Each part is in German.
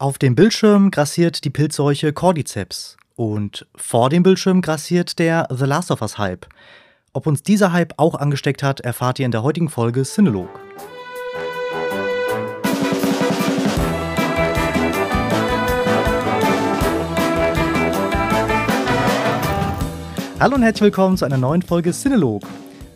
Auf dem Bildschirm grassiert die Pilzseuche Cordyceps und vor dem Bildschirm grassiert der The Last of Us Hype. Ob uns dieser Hype auch angesteckt hat, erfahrt ihr in der heutigen Folge Cinelog. Hallo und herzlich willkommen zu einer neuen Folge Cinelog.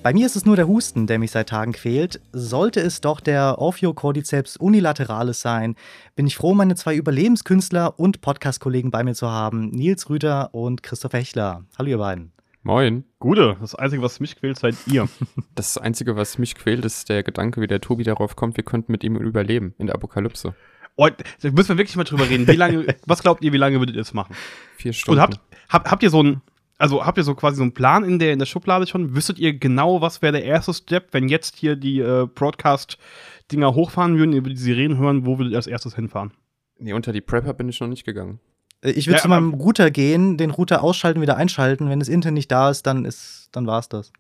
Bei mir ist es nur der Husten, der mich seit Tagen quält. Sollte es doch der Ophiocordyceps unilateralis sein, bin ich froh, meine zwei Überlebenskünstler und Podcast-Kollegen bei mir zu haben, Nils Rüter und Christoph Hechler. Hallo ihr beiden. Moin. Gute, das Einzige, was mich quält, seid ihr. Das Einzige, was mich quält, ist der Gedanke, wie der Tobi darauf kommt, wir könnten mit ihm überleben in der Apokalypse. Oh, da müssen wir wirklich mal drüber reden. Wie lange, was glaubt ihr, wie lange würdet ihr das machen? Vier Stunden. Und habt, habt, habt ihr so ein, also habt ihr so quasi so einen Plan in der, in der Schublade schon? Wüsstet ihr genau, was wäre der erste Step, wenn jetzt hier die äh, Broadcast-Dinger hochfahren würden, ihr würdet die Sirenen hören, wo würdet ihr als erstes hinfahren? Nee, unter die Prepper bin ich noch nicht gegangen. Äh, Ich würde Ja, zu meinem Router gehen, den Router ausschalten, wieder einschalten. Wenn das Internet nicht da ist, dann ist, dann war's das.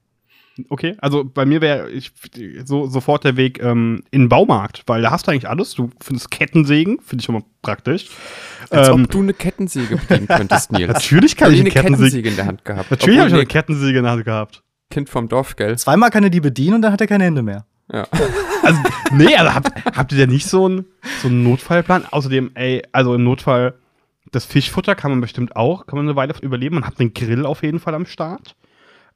Okay, also bei mir wäre ich so sofort der Weg ähm, in den Baumarkt, weil da hast du eigentlich alles. Du findest Kettensägen, finde ich schon mal praktisch. Als Ähm, ob du eine Kettensäge bedienen könntest, Nils. Natürlich kann ich eine eine Kettensäge. Kettensäge in der Hand gehabt. Natürlich habe ich eine Kettensäge in der Hand gehabt. Kind vom Dorf, gell? Zweimal kann er die bedienen und dann hat er keine Hände mehr. Ja. Also, nee, also habt, habt ihr denn nicht so einen so einen Notfallplan? Außerdem, ey, also im Notfall, das Fischfutter kann man bestimmt auch, kann man eine Weile überleben. Man hat einen Grill auf jeden Fall am Start.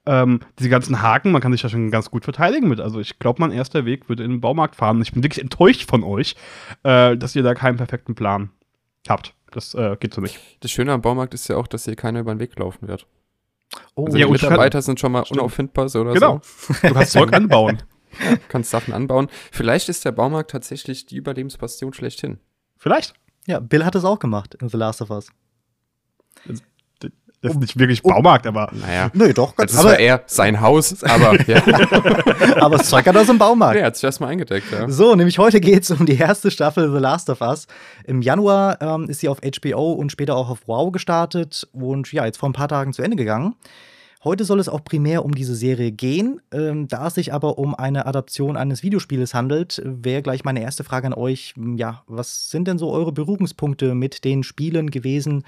Ähm, diese ganzen Haken, man kann sich ja schon ganz gut verteidigen mit. Also ich glaube, mein erster Weg würde in den Baumarkt fahren. Ich bin wirklich enttäuscht von euch, äh, dass ihr da keinen perfekten Plan habt. Das äh, geht so nicht. Das Schöne am Baumarkt ist ja auch, dass hier keiner über den Weg laufen wird. Oh, Also Ja, die Mitarbeiter sind schon mal Stimmt. unauffindbar so oder Genau. Du kannst Zeug anbauen. so. Kannst Sachen anbauen. Vielleicht ist der Baumarkt tatsächlich die Überlebensbastion schlechthin. Vielleicht. ja, Bill hat es auch gemacht in The Last of Us. Das ist nicht wirklich Baumarkt, aber Naja. Nö, doch, Das ist aber, zwar eher sein Haus, aber ja. aber das Zeug hat aus dem Baumarkt. er hat sich erstmal eingedeckt, ja. So, nämlich heute geht es um die erste Staffel The Last of Us. Im Januar ähm, ist sie auf HBO und später auch auf Wow gestartet und ja, jetzt vor ein paar Tagen zu Ende gegangen. Heute soll es auch primär um diese Serie gehen. Ähm, da es sich aber um eine Adaption eines Videospieles handelt, wäre gleich meine erste Frage an euch. Ja, was sind denn so eure Berührungspunkte mit den Spielen gewesen?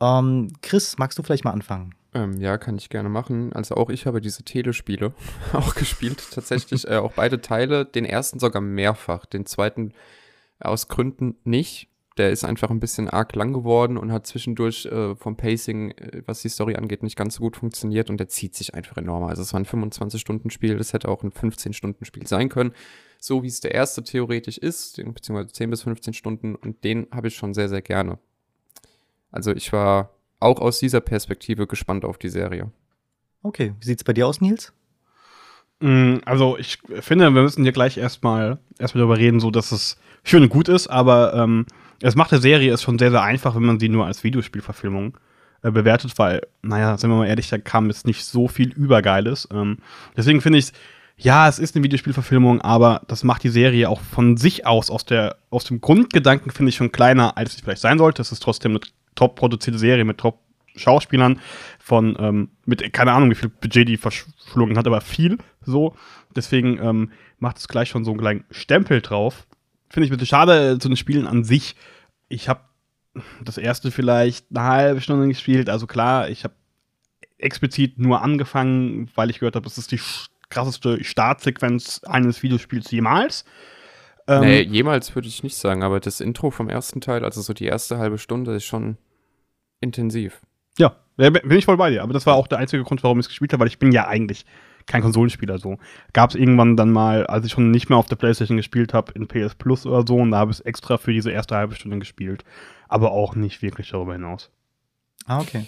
Ähm, Chris, magst du vielleicht mal anfangen? Ähm, ja, kann ich gerne machen. Also auch ich habe diese Telespiele auch gespielt, tatsächlich äh, auch beide Teile. Den ersten sogar mehrfach, den zweiten aus Gründen nicht. Der ist einfach ein bisschen arg lang geworden und hat zwischendurch äh, vom Pacing, äh, was die Story angeht, nicht ganz so gut funktioniert und der zieht sich einfach enorm. Also es war ein 25-Stunden-Spiel, das hätte auch ein 15-Stunden-Spiel sein können. So wie es der erste theoretisch ist, beziehungsweise 10 bis 15 Stunden und den habe ich schon sehr, sehr gerne. Also ich war auch aus dieser Perspektive gespannt auf die Serie. Okay, wie sieht's bei dir aus, Nils? Mm, Also ich finde, wir müssen hier gleich erstmal erstmal darüber reden, so dass es schön und gut ist, aber ähm, es macht der Serie ist schon sehr, sehr einfach, wenn man sie nur als Videospielverfilmung äh, bewertet, weil, naja, sind wir mal ehrlich, da kam jetzt nicht so viel Übergeiles. Ähm, deswegen finde ich ja, es ist eine Videospielverfilmung, aber das macht die Serie auch von sich aus, aus, der, aus dem Grundgedanken, finde ich schon kleiner, als sie vielleicht sein sollte. Es ist trotzdem eine top produzierte Serie mit top Schauspielern von, ähm, mit, keine Ahnung, wie viel Budget die verschlungen hat, aber viel so. Deswegen ähm, macht es gleich schon so einen kleinen Stempel drauf. Finde ich ein bisschen schade äh, zu den Spielen an sich. Ich habe das erste vielleicht eine halbe Stunde gespielt. Also klar, ich habe explizit nur angefangen, weil ich gehört habe, das ist die krasseste Startsequenz eines Videospiels jemals. Ähm, nee, jemals würde ich nicht sagen, aber das Intro vom ersten Teil, also so die erste halbe Stunde, ist schon intensiv. Ja, bin ich voll bei dir. Aber das war auch der einzige Grund, warum ich es gespielt habe, weil ich bin ja eigentlich kein Konsolenspieler so. Gab es irgendwann dann mal, als ich schon nicht mehr auf der Playstation gespielt habe, in PS Plus oder so, und da habe ich es extra für diese erste halbe Stunde gespielt. Aber auch nicht wirklich darüber hinaus. Ah, okay.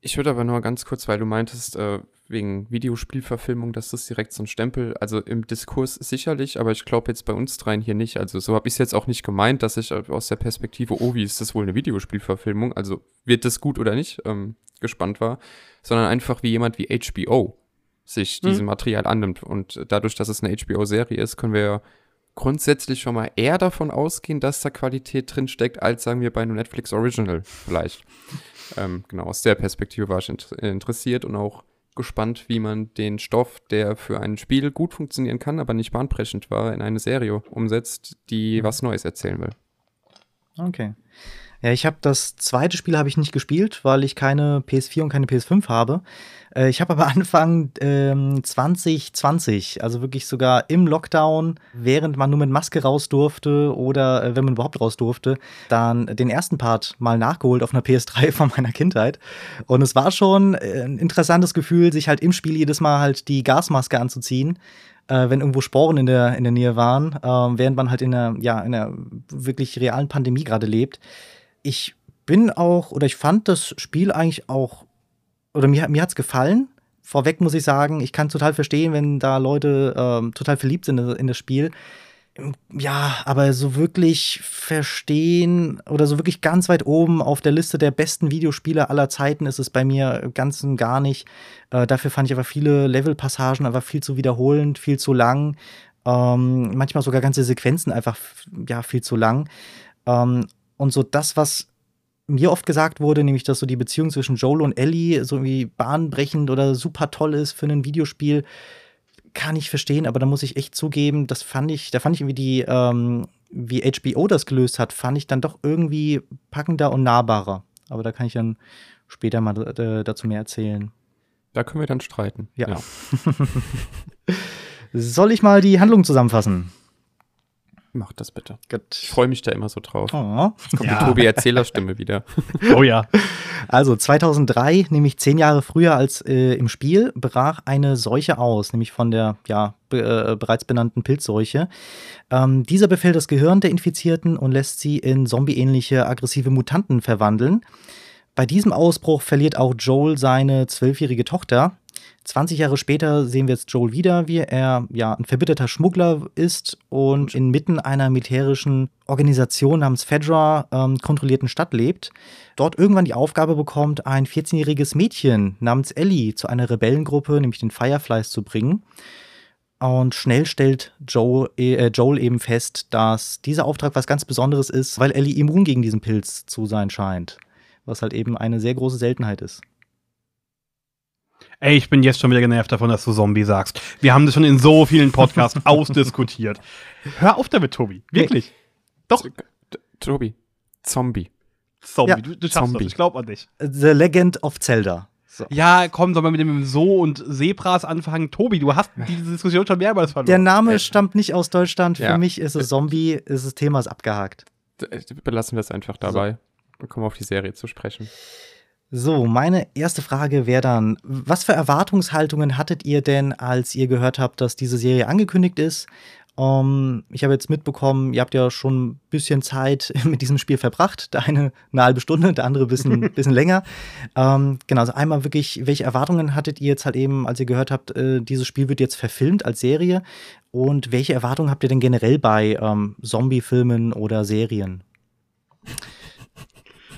Ich würde aber nur ganz kurz, weil du meintest, äh, wegen Videospielverfilmung, dass das direkt so ein Stempel, also im Diskurs sicherlich, aber ich glaube jetzt bei uns dreien hier nicht. Also so habe ich es jetzt auch nicht gemeint, dass ich äh, aus der Perspektive, oh, wie ist das wohl eine Videospielverfilmung, also wird das gut oder nicht, ähm, gespannt war, sondern einfach wie jemand wie HBO sich Mhm. diesem Material annimmt. Und dadurch, dass es eine HBO-Serie ist, können wir ja grundsätzlich schon mal eher davon ausgehen, dass da Qualität drin steckt, als sagen wir bei einem Netflix Original vielleicht. ähm, genau, aus der Perspektive war ich int interessiert und auch gespannt, wie man den Stoff, der für ein Spiel gut funktionieren kann, aber nicht bahnbrechend war, in eine Serie umsetzt, die was Neues erzählen will. Okay. Ja, ich habe das zweite Spiel habe ich nicht gespielt, weil ich keine PS4 und keine PS5 habe. Äh, ich habe aber Anfang ähm, 2020, also wirklich sogar im Lockdown, während man nur mit Maske raus durfte oder äh, wenn man überhaupt raus durfte, dann den ersten Part mal nachgeholt auf einer PS3 von meiner Kindheit. Und es war schon äh, ein interessantes Gefühl, sich halt im Spiel jedes Mal halt die Gasmaske anzuziehen äh, wenn irgendwo Sporen in der, in der Nähe waren, äh, während man halt in einer, ja, in einer wirklich realen Pandemie gerade lebt. Ich bin auch, oder ich fand das Spiel eigentlich auch, oder mir, mir hat es gefallen. Vorweg muss ich sagen, ich kann total verstehen, wenn da Leute ähm, total verliebt sind in, das Spiel. Ja, aber so wirklich verstehen oder so wirklich ganz weit oben auf der Liste der besten Videospiele aller Zeiten ist es bei mir ganz und gar nicht. Äh, dafür fand ich aber viele Levelpassagen einfach viel zu wiederholend, viel zu lang. Ähm, manchmal sogar ganze Sequenzen einfach ja, viel zu lang. Ähm, und so das, was mir oft gesagt wurde, nämlich, dass so die Beziehung zwischen Joel und Ellie so irgendwie bahnbrechend oder super toll ist für ein Videospiel, kann ich verstehen, aber da muss ich echt zugeben, das fand ich, da fand ich irgendwie die, ähm, wie HBO das gelöst hat, fand ich dann doch irgendwie packender und nahbarer. Aber da kann ich dann später mal äh, dazu mehr erzählen. Da können wir dann streiten. Ja. ja. Soll ich mal die Handlung zusammenfassen? Mach das bitte. Gut. Ich freue mich da immer so drauf. Oh. Jetzt kommt ja. die Tobi Erzählerstimme wieder. Oh ja. Also 2003, nämlich zehn Jahre früher als äh, im Spiel, brach eine Seuche aus, nämlich von der ja be äh, bereits benannten Pilzseuche. Ähm, dieser befällt das Gehirn der Infizierten und lässt sie in zombieähnliche aggressive Mutanten verwandeln. Bei diesem Ausbruch verliert auch Joel seine zwölfjährige Tochter. 20 Jahre später sehen wir jetzt Joel wieder, wie er ja ein verbitterter Schmuggler ist und inmitten einer militärischen Organisation namens Fedra ähm, kontrollierten Stadt lebt. Dort irgendwann die Aufgabe bekommt, ein 14-jähriges Mädchen namens Ellie zu einer Rebellengruppe, nämlich den Fireflies, zu bringen. Und schnell stellt Joel, äh, Joel eben fest, dass dieser Auftrag was ganz Besonderes ist, weil Ellie immun gegen diesen Pilz zu sein scheint. Was halt eben eine sehr große Seltenheit ist. Ey, ich bin jetzt schon wieder genervt davon, dass du Zombie sagst. Wir haben das schon in so vielen Podcasts ausdiskutiert. Hör auf damit, Tobi. Wirklich. Hey. Doch. Tobi. Zombie. Zombie. Ja. Du, du schaffst Zombie. das. Ich glaub an dich. The Legend of Zelda. So. Ja, komm, soll man mit dem So und Zebras anfangen? Tobi, du hast diese Diskussion schon mehrmals verloren. Der Name stammt nicht aus Deutschland. Ja. Für mich ist es Zombie, ist das Thema ist abgehakt. Belassen wir es einfach dabei. So. Wir kommen auf die Serie zu sprechen. So, meine erste Frage wäre dann, was für Erwartungshaltungen hattet ihr denn, als ihr gehört habt, dass diese Serie angekündigt ist? Ähm, ich habe jetzt mitbekommen, ihr habt ja schon ein bisschen Zeit mit diesem Spiel verbracht. Der eine eine halbe Stunde, der andere ein bisschen, bisschen länger. Ähm, genau, also einmal wirklich, welche Erwartungen hattet ihr jetzt halt eben, als ihr gehört habt, äh, dieses Spiel wird jetzt verfilmt als Serie? Und welche Erwartungen habt ihr denn generell bei ähm, Zombie-Filmen oder Serien?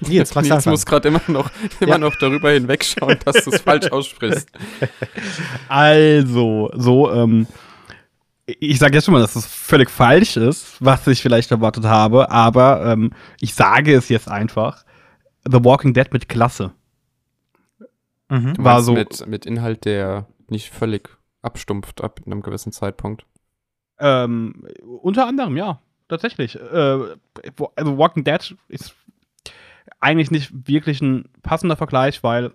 Nils, Nils anfangen? muss gerade immer noch, immer ja. noch darüber hinwegschauen, dass du es falsch aussprichst. Also, so, ähm, ich sage jetzt schon mal, dass es völlig falsch ist, was ich vielleicht erwartet habe, aber ähm, ich sage es jetzt einfach. The Walking Dead mit Klasse. Mhm. War so mit, mit Inhalt, der nicht völlig abstumpft ab einem gewissen Zeitpunkt. Ähm, unter anderem, ja, tatsächlich. Äh, also Walking Dead ist eigentlich nicht wirklich ein passender Vergleich, weil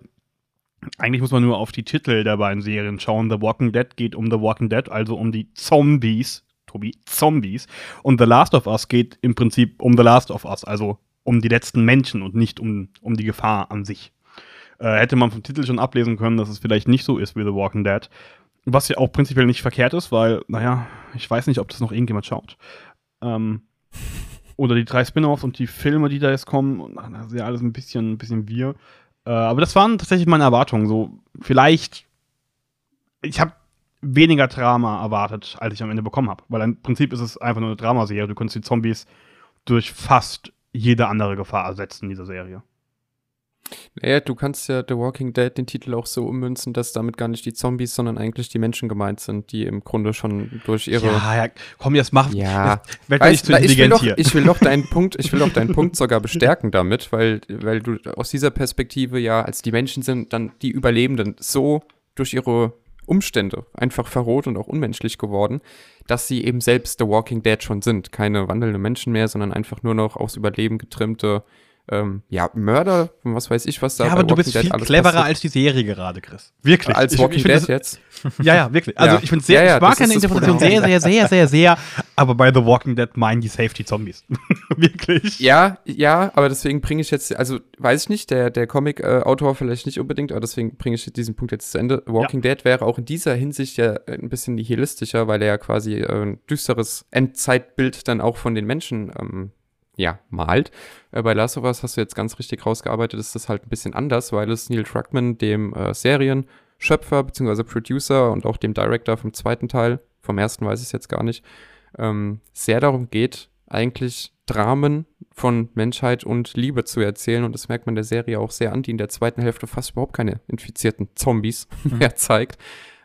eigentlich muss man nur auf die Titel der beiden Serien schauen. The Walking Dead geht um The Walking Dead, also um die Zombies. Tobi, Zombies. Und The Last of Us geht im Prinzip um The Last of Us, also um die letzten Menschen und nicht um, um die Gefahr an sich. Äh, hätte man vom Titel schon ablesen können, dass es vielleicht nicht so ist wie The Walking Dead. Was ja auch prinzipiell nicht verkehrt ist, weil, naja, ich weiß nicht, ob das noch irgendjemand schaut. Ähm, oder die drei Spin-offs und die Filme, die da jetzt kommen. Und das ist ja alles ein bisschen, ein bisschen wir. Äh, aber das waren tatsächlich meine Erwartungen. So, vielleicht. Ich habe weniger Drama erwartet, als ich am Ende bekommen habe. Weil im Prinzip ist es einfach nur eine Dramaserie. Du kannst die Zombies durch fast jede andere Gefahr ersetzen in dieser Serie. Naja, du kannst ja The Walking Dead den Titel auch so ummünzen, dass damit gar nicht die Zombies, sondern eigentlich die Menschen gemeint sind, die im Grunde schon durch ihre. Ja, ja komm, jetzt mach. Ja. Werd weißt, nicht zu ich will, doch, ich will doch deinen Punkt, ich will doch deinen Punkt sogar bestärken damit, weil, weil du aus dieser Perspektive ja, als die Menschen sind, dann die Überlebenden so durch ihre Umstände einfach verroht und auch unmenschlich geworden, dass sie eben selbst The Walking Dead schon sind. Keine wandelnden Menschen mehr, sondern einfach nur noch aufs Überleben getrimmte ähm, ja, Mörder, was weiß ich, was da Ja, aber du bist viel cleverer als die Serie gerade, Chris. Wirklich. Als Ich- Walking ich Dead jetzt. das- Ja, ja, wirklich. Also Ja. ich finde sehr, Ja, ja, ich mag das Interpretation sehr, sehr, sehr, sehr, sehr. Aber bei The Walking Dead meinen die Safety Zombies. wirklich. Ja, ja, aber deswegen bringe ich jetzt, also weiß ich nicht, der, der Comic-Autor vielleicht nicht unbedingt, aber deswegen bringe ich diesen Punkt jetzt zu Ende. Walking Dead wäre auch in dieser Hinsicht ja ein bisschen nihilistischer, weil er ja quasi äh, ein düsteres Endzeitbild dann auch von den Menschen ähm, ja, malt. Äh, bei Last of Us hast du jetzt ganz richtig rausgearbeitet, ist das halt ein bisschen anders, weil es Neil Druckmann, dem äh, Serienschöpfer bzw. Producer und auch dem Director vom zweiten Teil, vom ersten weiß ich es jetzt gar nicht, ähm, sehr darum geht, eigentlich Dramen von Menschheit und Liebe zu erzählen. Und das merkt man der Serie auch sehr an, die in der zweiten Hälfte fast überhaupt keine infizierten Zombies mehr zeigt.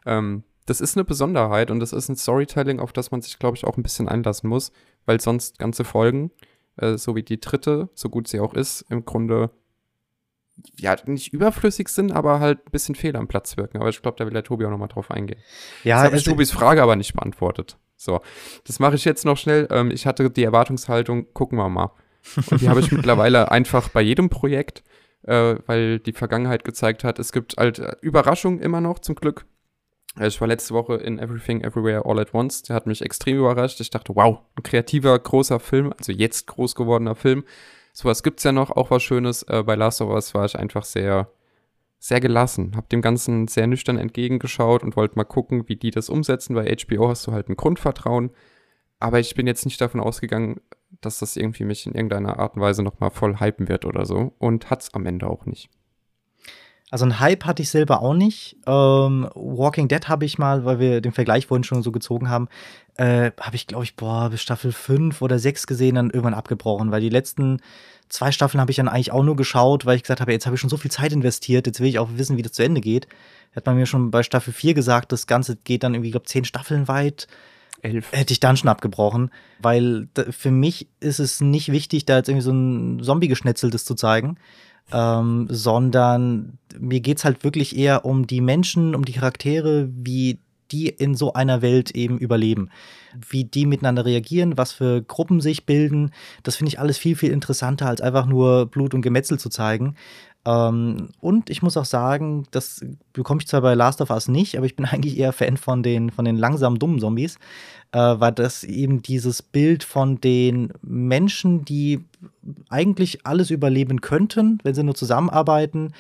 Ähm, das ist eine Besonderheit und das ist ein Storytelling, auf das man sich, glaube ich, auch ein bisschen einlassen muss, weil sonst ganze Folgen, äh, so wie die dritte, so gut sie auch ist, im Grunde ja, nicht überflüssig sind, aber halt ein bisschen fehl am Platz wirken. Aber ich glaube, da will der Tobi auch nochmal drauf eingehen. Ja, Jetzt habe ich es- Tobis Frage aber nicht beantwortet. So, das mache ich jetzt noch schnell. Ähm, ich hatte die Erwartungshaltung, gucken wir mal. Und die habe ich mittlerweile einfach bei jedem Projekt, äh, weil die Vergangenheit gezeigt hat, es gibt halt äh, Überraschungen immer noch, zum Glück. Äh, Ich war letzte Woche in Everything Everywhere All at Once. Der hat mich extrem überrascht. Ich dachte, wow, ein kreativer, großer Film, also jetzt groß gewordener Film. Sowas gibt's ja noch, auch was Schönes. Äh, bei Last of Us war ich einfach sehr, sehr gelassen. Hab dem Ganzen sehr nüchtern entgegengeschaut und wollte mal gucken, wie die das umsetzen. Bei HBO hast du halt ein Grundvertrauen. Aber ich bin jetzt nicht davon ausgegangen, dass das irgendwie mich in irgendeiner Art und Weise nochmal voll hypen wird oder so. Und hat's am Ende auch nicht. Also einen Hype hatte ich selber auch nicht. Ähm, Walking Dead habe ich mal, weil wir den Vergleich vorhin schon so gezogen haben, äh, habe ich, glaube ich, boah, bis Staffel 5 oder 6 gesehen, dann irgendwann abgebrochen, weil die letzten zwei Staffeln habe ich dann eigentlich auch nur geschaut, weil ich gesagt habe, jetzt habe ich schon so viel Zeit investiert, jetzt will ich auch wissen, wie das zu Ende geht. Hat man mir schon bei Staffel 4 gesagt, das Ganze geht dann irgendwie, glaube zehn Staffeln weit Elf. hätte ich dann schon abgebrochen, weil für mich ist es nicht wichtig, da jetzt irgendwie so ein Zombie-Geschnetzeltes zu zeigen, ähm, sondern mir geht's halt wirklich eher um die Menschen, um die Charaktere, wie die in so einer Welt eben überleben, wie die miteinander reagieren, was für Gruppen sich bilden. Das finde ich alles viel, viel interessanter, als einfach nur Blut und Gemetzel zu zeigen. Ähm, und ich muss auch sagen, das bekomme ich zwar bei Last of Us nicht, aber ich bin eigentlich eher Fan von den, von den langsamen, dummen Zombies, äh, weil das eben dieses Bild von den Menschen, die eigentlich alles überleben könnten, wenn sie nur zusammenarbeiten,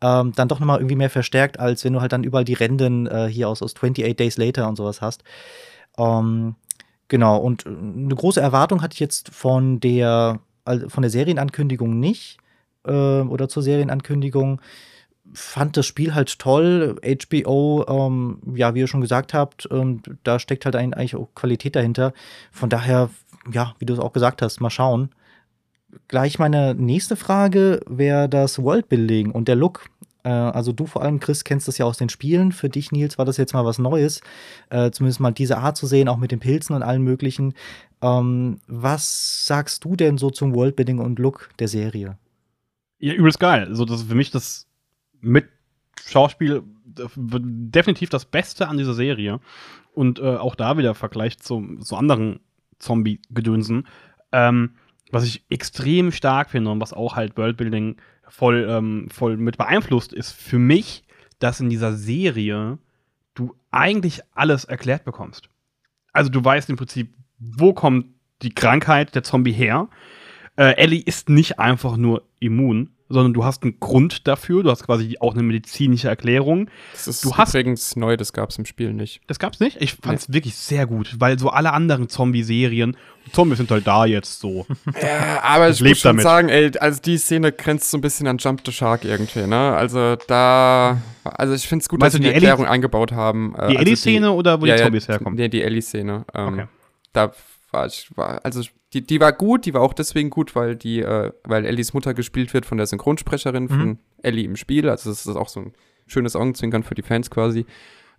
ähm, dann doch nochmal irgendwie mehr verstärkt, als wenn du halt dann überall die Renden äh, hier aus, aus 28 Days Later und sowas hast. Ähm, genau, und äh, eine große Erwartung hatte ich jetzt von der, also von der Serienankündigung nicht äh, oder zur Serienankündigung. Fand das Spiel halt toll. HBO, ähm, ja, wie ihr schon gesagt habt, ähm, da steckt halt eigentlich auch Qualität dahinter. Von daher, ja, wie du es auch gesagt hast, mal schauen. Gleich meine nächste Frage wäre das Worldbuilding und der Look. Äh, also du vor allem, Chris, kennst das ja aus den Spielen. Für dich, Nils, war das jetzt mal was Neues. Äh, zumindest mal diese Art zu sehen, auch mit den Pilzen und allem möglichen. Ähm, was sagst du denn so zum Worldbuilding und Look der Serie? Ja, übelst geil. Also, das ist für mich das mit Schauspiel definitiv das Beste an dieser Serie. Und äh, auch da wieder Vergleich zu, zu anderen Zombie-Gedönsen. Ähm, was ich extrem stark finde und was auch halt Worldbuilding voll, ähm, voll mit beeinflusst, ist für mich, dass in dieser Serie du eigentlich alles erklärt bekommst. Also du weißt im Prinzip, wo kommt die Krankheit der Zombie her. Äh, Ellie ist nicht einfach nur immun, sondern du hast einen Grund dafür. Du hast quasi auch eine medizinische Erklärung. Das ist Du hast- übrigens neu, das gab's im Spiel nicht. Das gab's nicht. Ich fand's wirklich sehr gut, weil so alle anderen Zombie-Serien, Zombies sind halt da jetzt so. Ja, aber ich muss schon damit. sagen, ey, also die Szene grenzt so ein bisschen an Jump the Shark irgendwie, ne? Also da, also ich finde es gut, Meinst dass sie die Ellie- Erklärung eingebaut haben. äh, Die also Ellie-Szene oder wo ja, die ja, Zombies herkommen? Nee, die Ellie-Szene. Ähm, Okay. Da war ich, war, also die, die war gut, die war auch deswegen gut, weil die, äh, weil Ellies Mutter gespielt wird von der Synchronsprecherin von Mhm. Ellie im Spiel. Also das ist auch so ein schönes Augenzwinkern für die Fans quasi.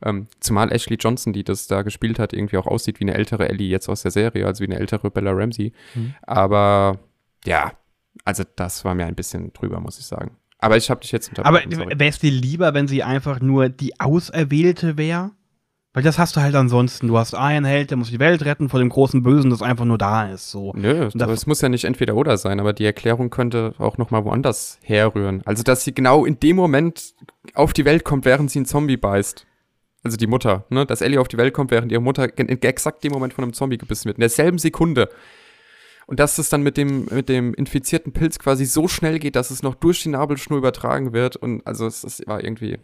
Ähm, zumal Ashley Johnson, die das da gespielt hat, irgendwie auch aussieht wie eine ältere Ellie jetzt aus der Serie, also wie eine ältere Bella Ramsey. Mhm. Aber ja, also das war mir ein bisschen drüber, muss ich sagen. Aber ich habe dich jetzt Aber unterbrochen. sorry. wäre es dir lieber, wenn sie einfach nur die Auserwählte wäre? Weil das hast du halt ansonsten. Du hast einen Held, der muss die Welt retten vor dem großen Bösen, das einfach nur da ist. So. Nö, da- aber es muss ja nicht entweder oder sein, aber die Erklärung könnte auch noch mal woanders herrühren. Also, dass sie genau in dem Moment auf die Welt kommt, während sie einen Zombie beißt. Also die Mutter, ne? Dass Ellie auf die Welt kommt, während ihre Mutter in exakt dem Moment von einem Zombie gebissen wird. In derselben Sekunde. Und dass es dann mit dem, mit dem infizierten Pilz quasi so schnell geht, dass es noch durch die Nabelschnur übertragen wird. Und also es, es war irgendwie,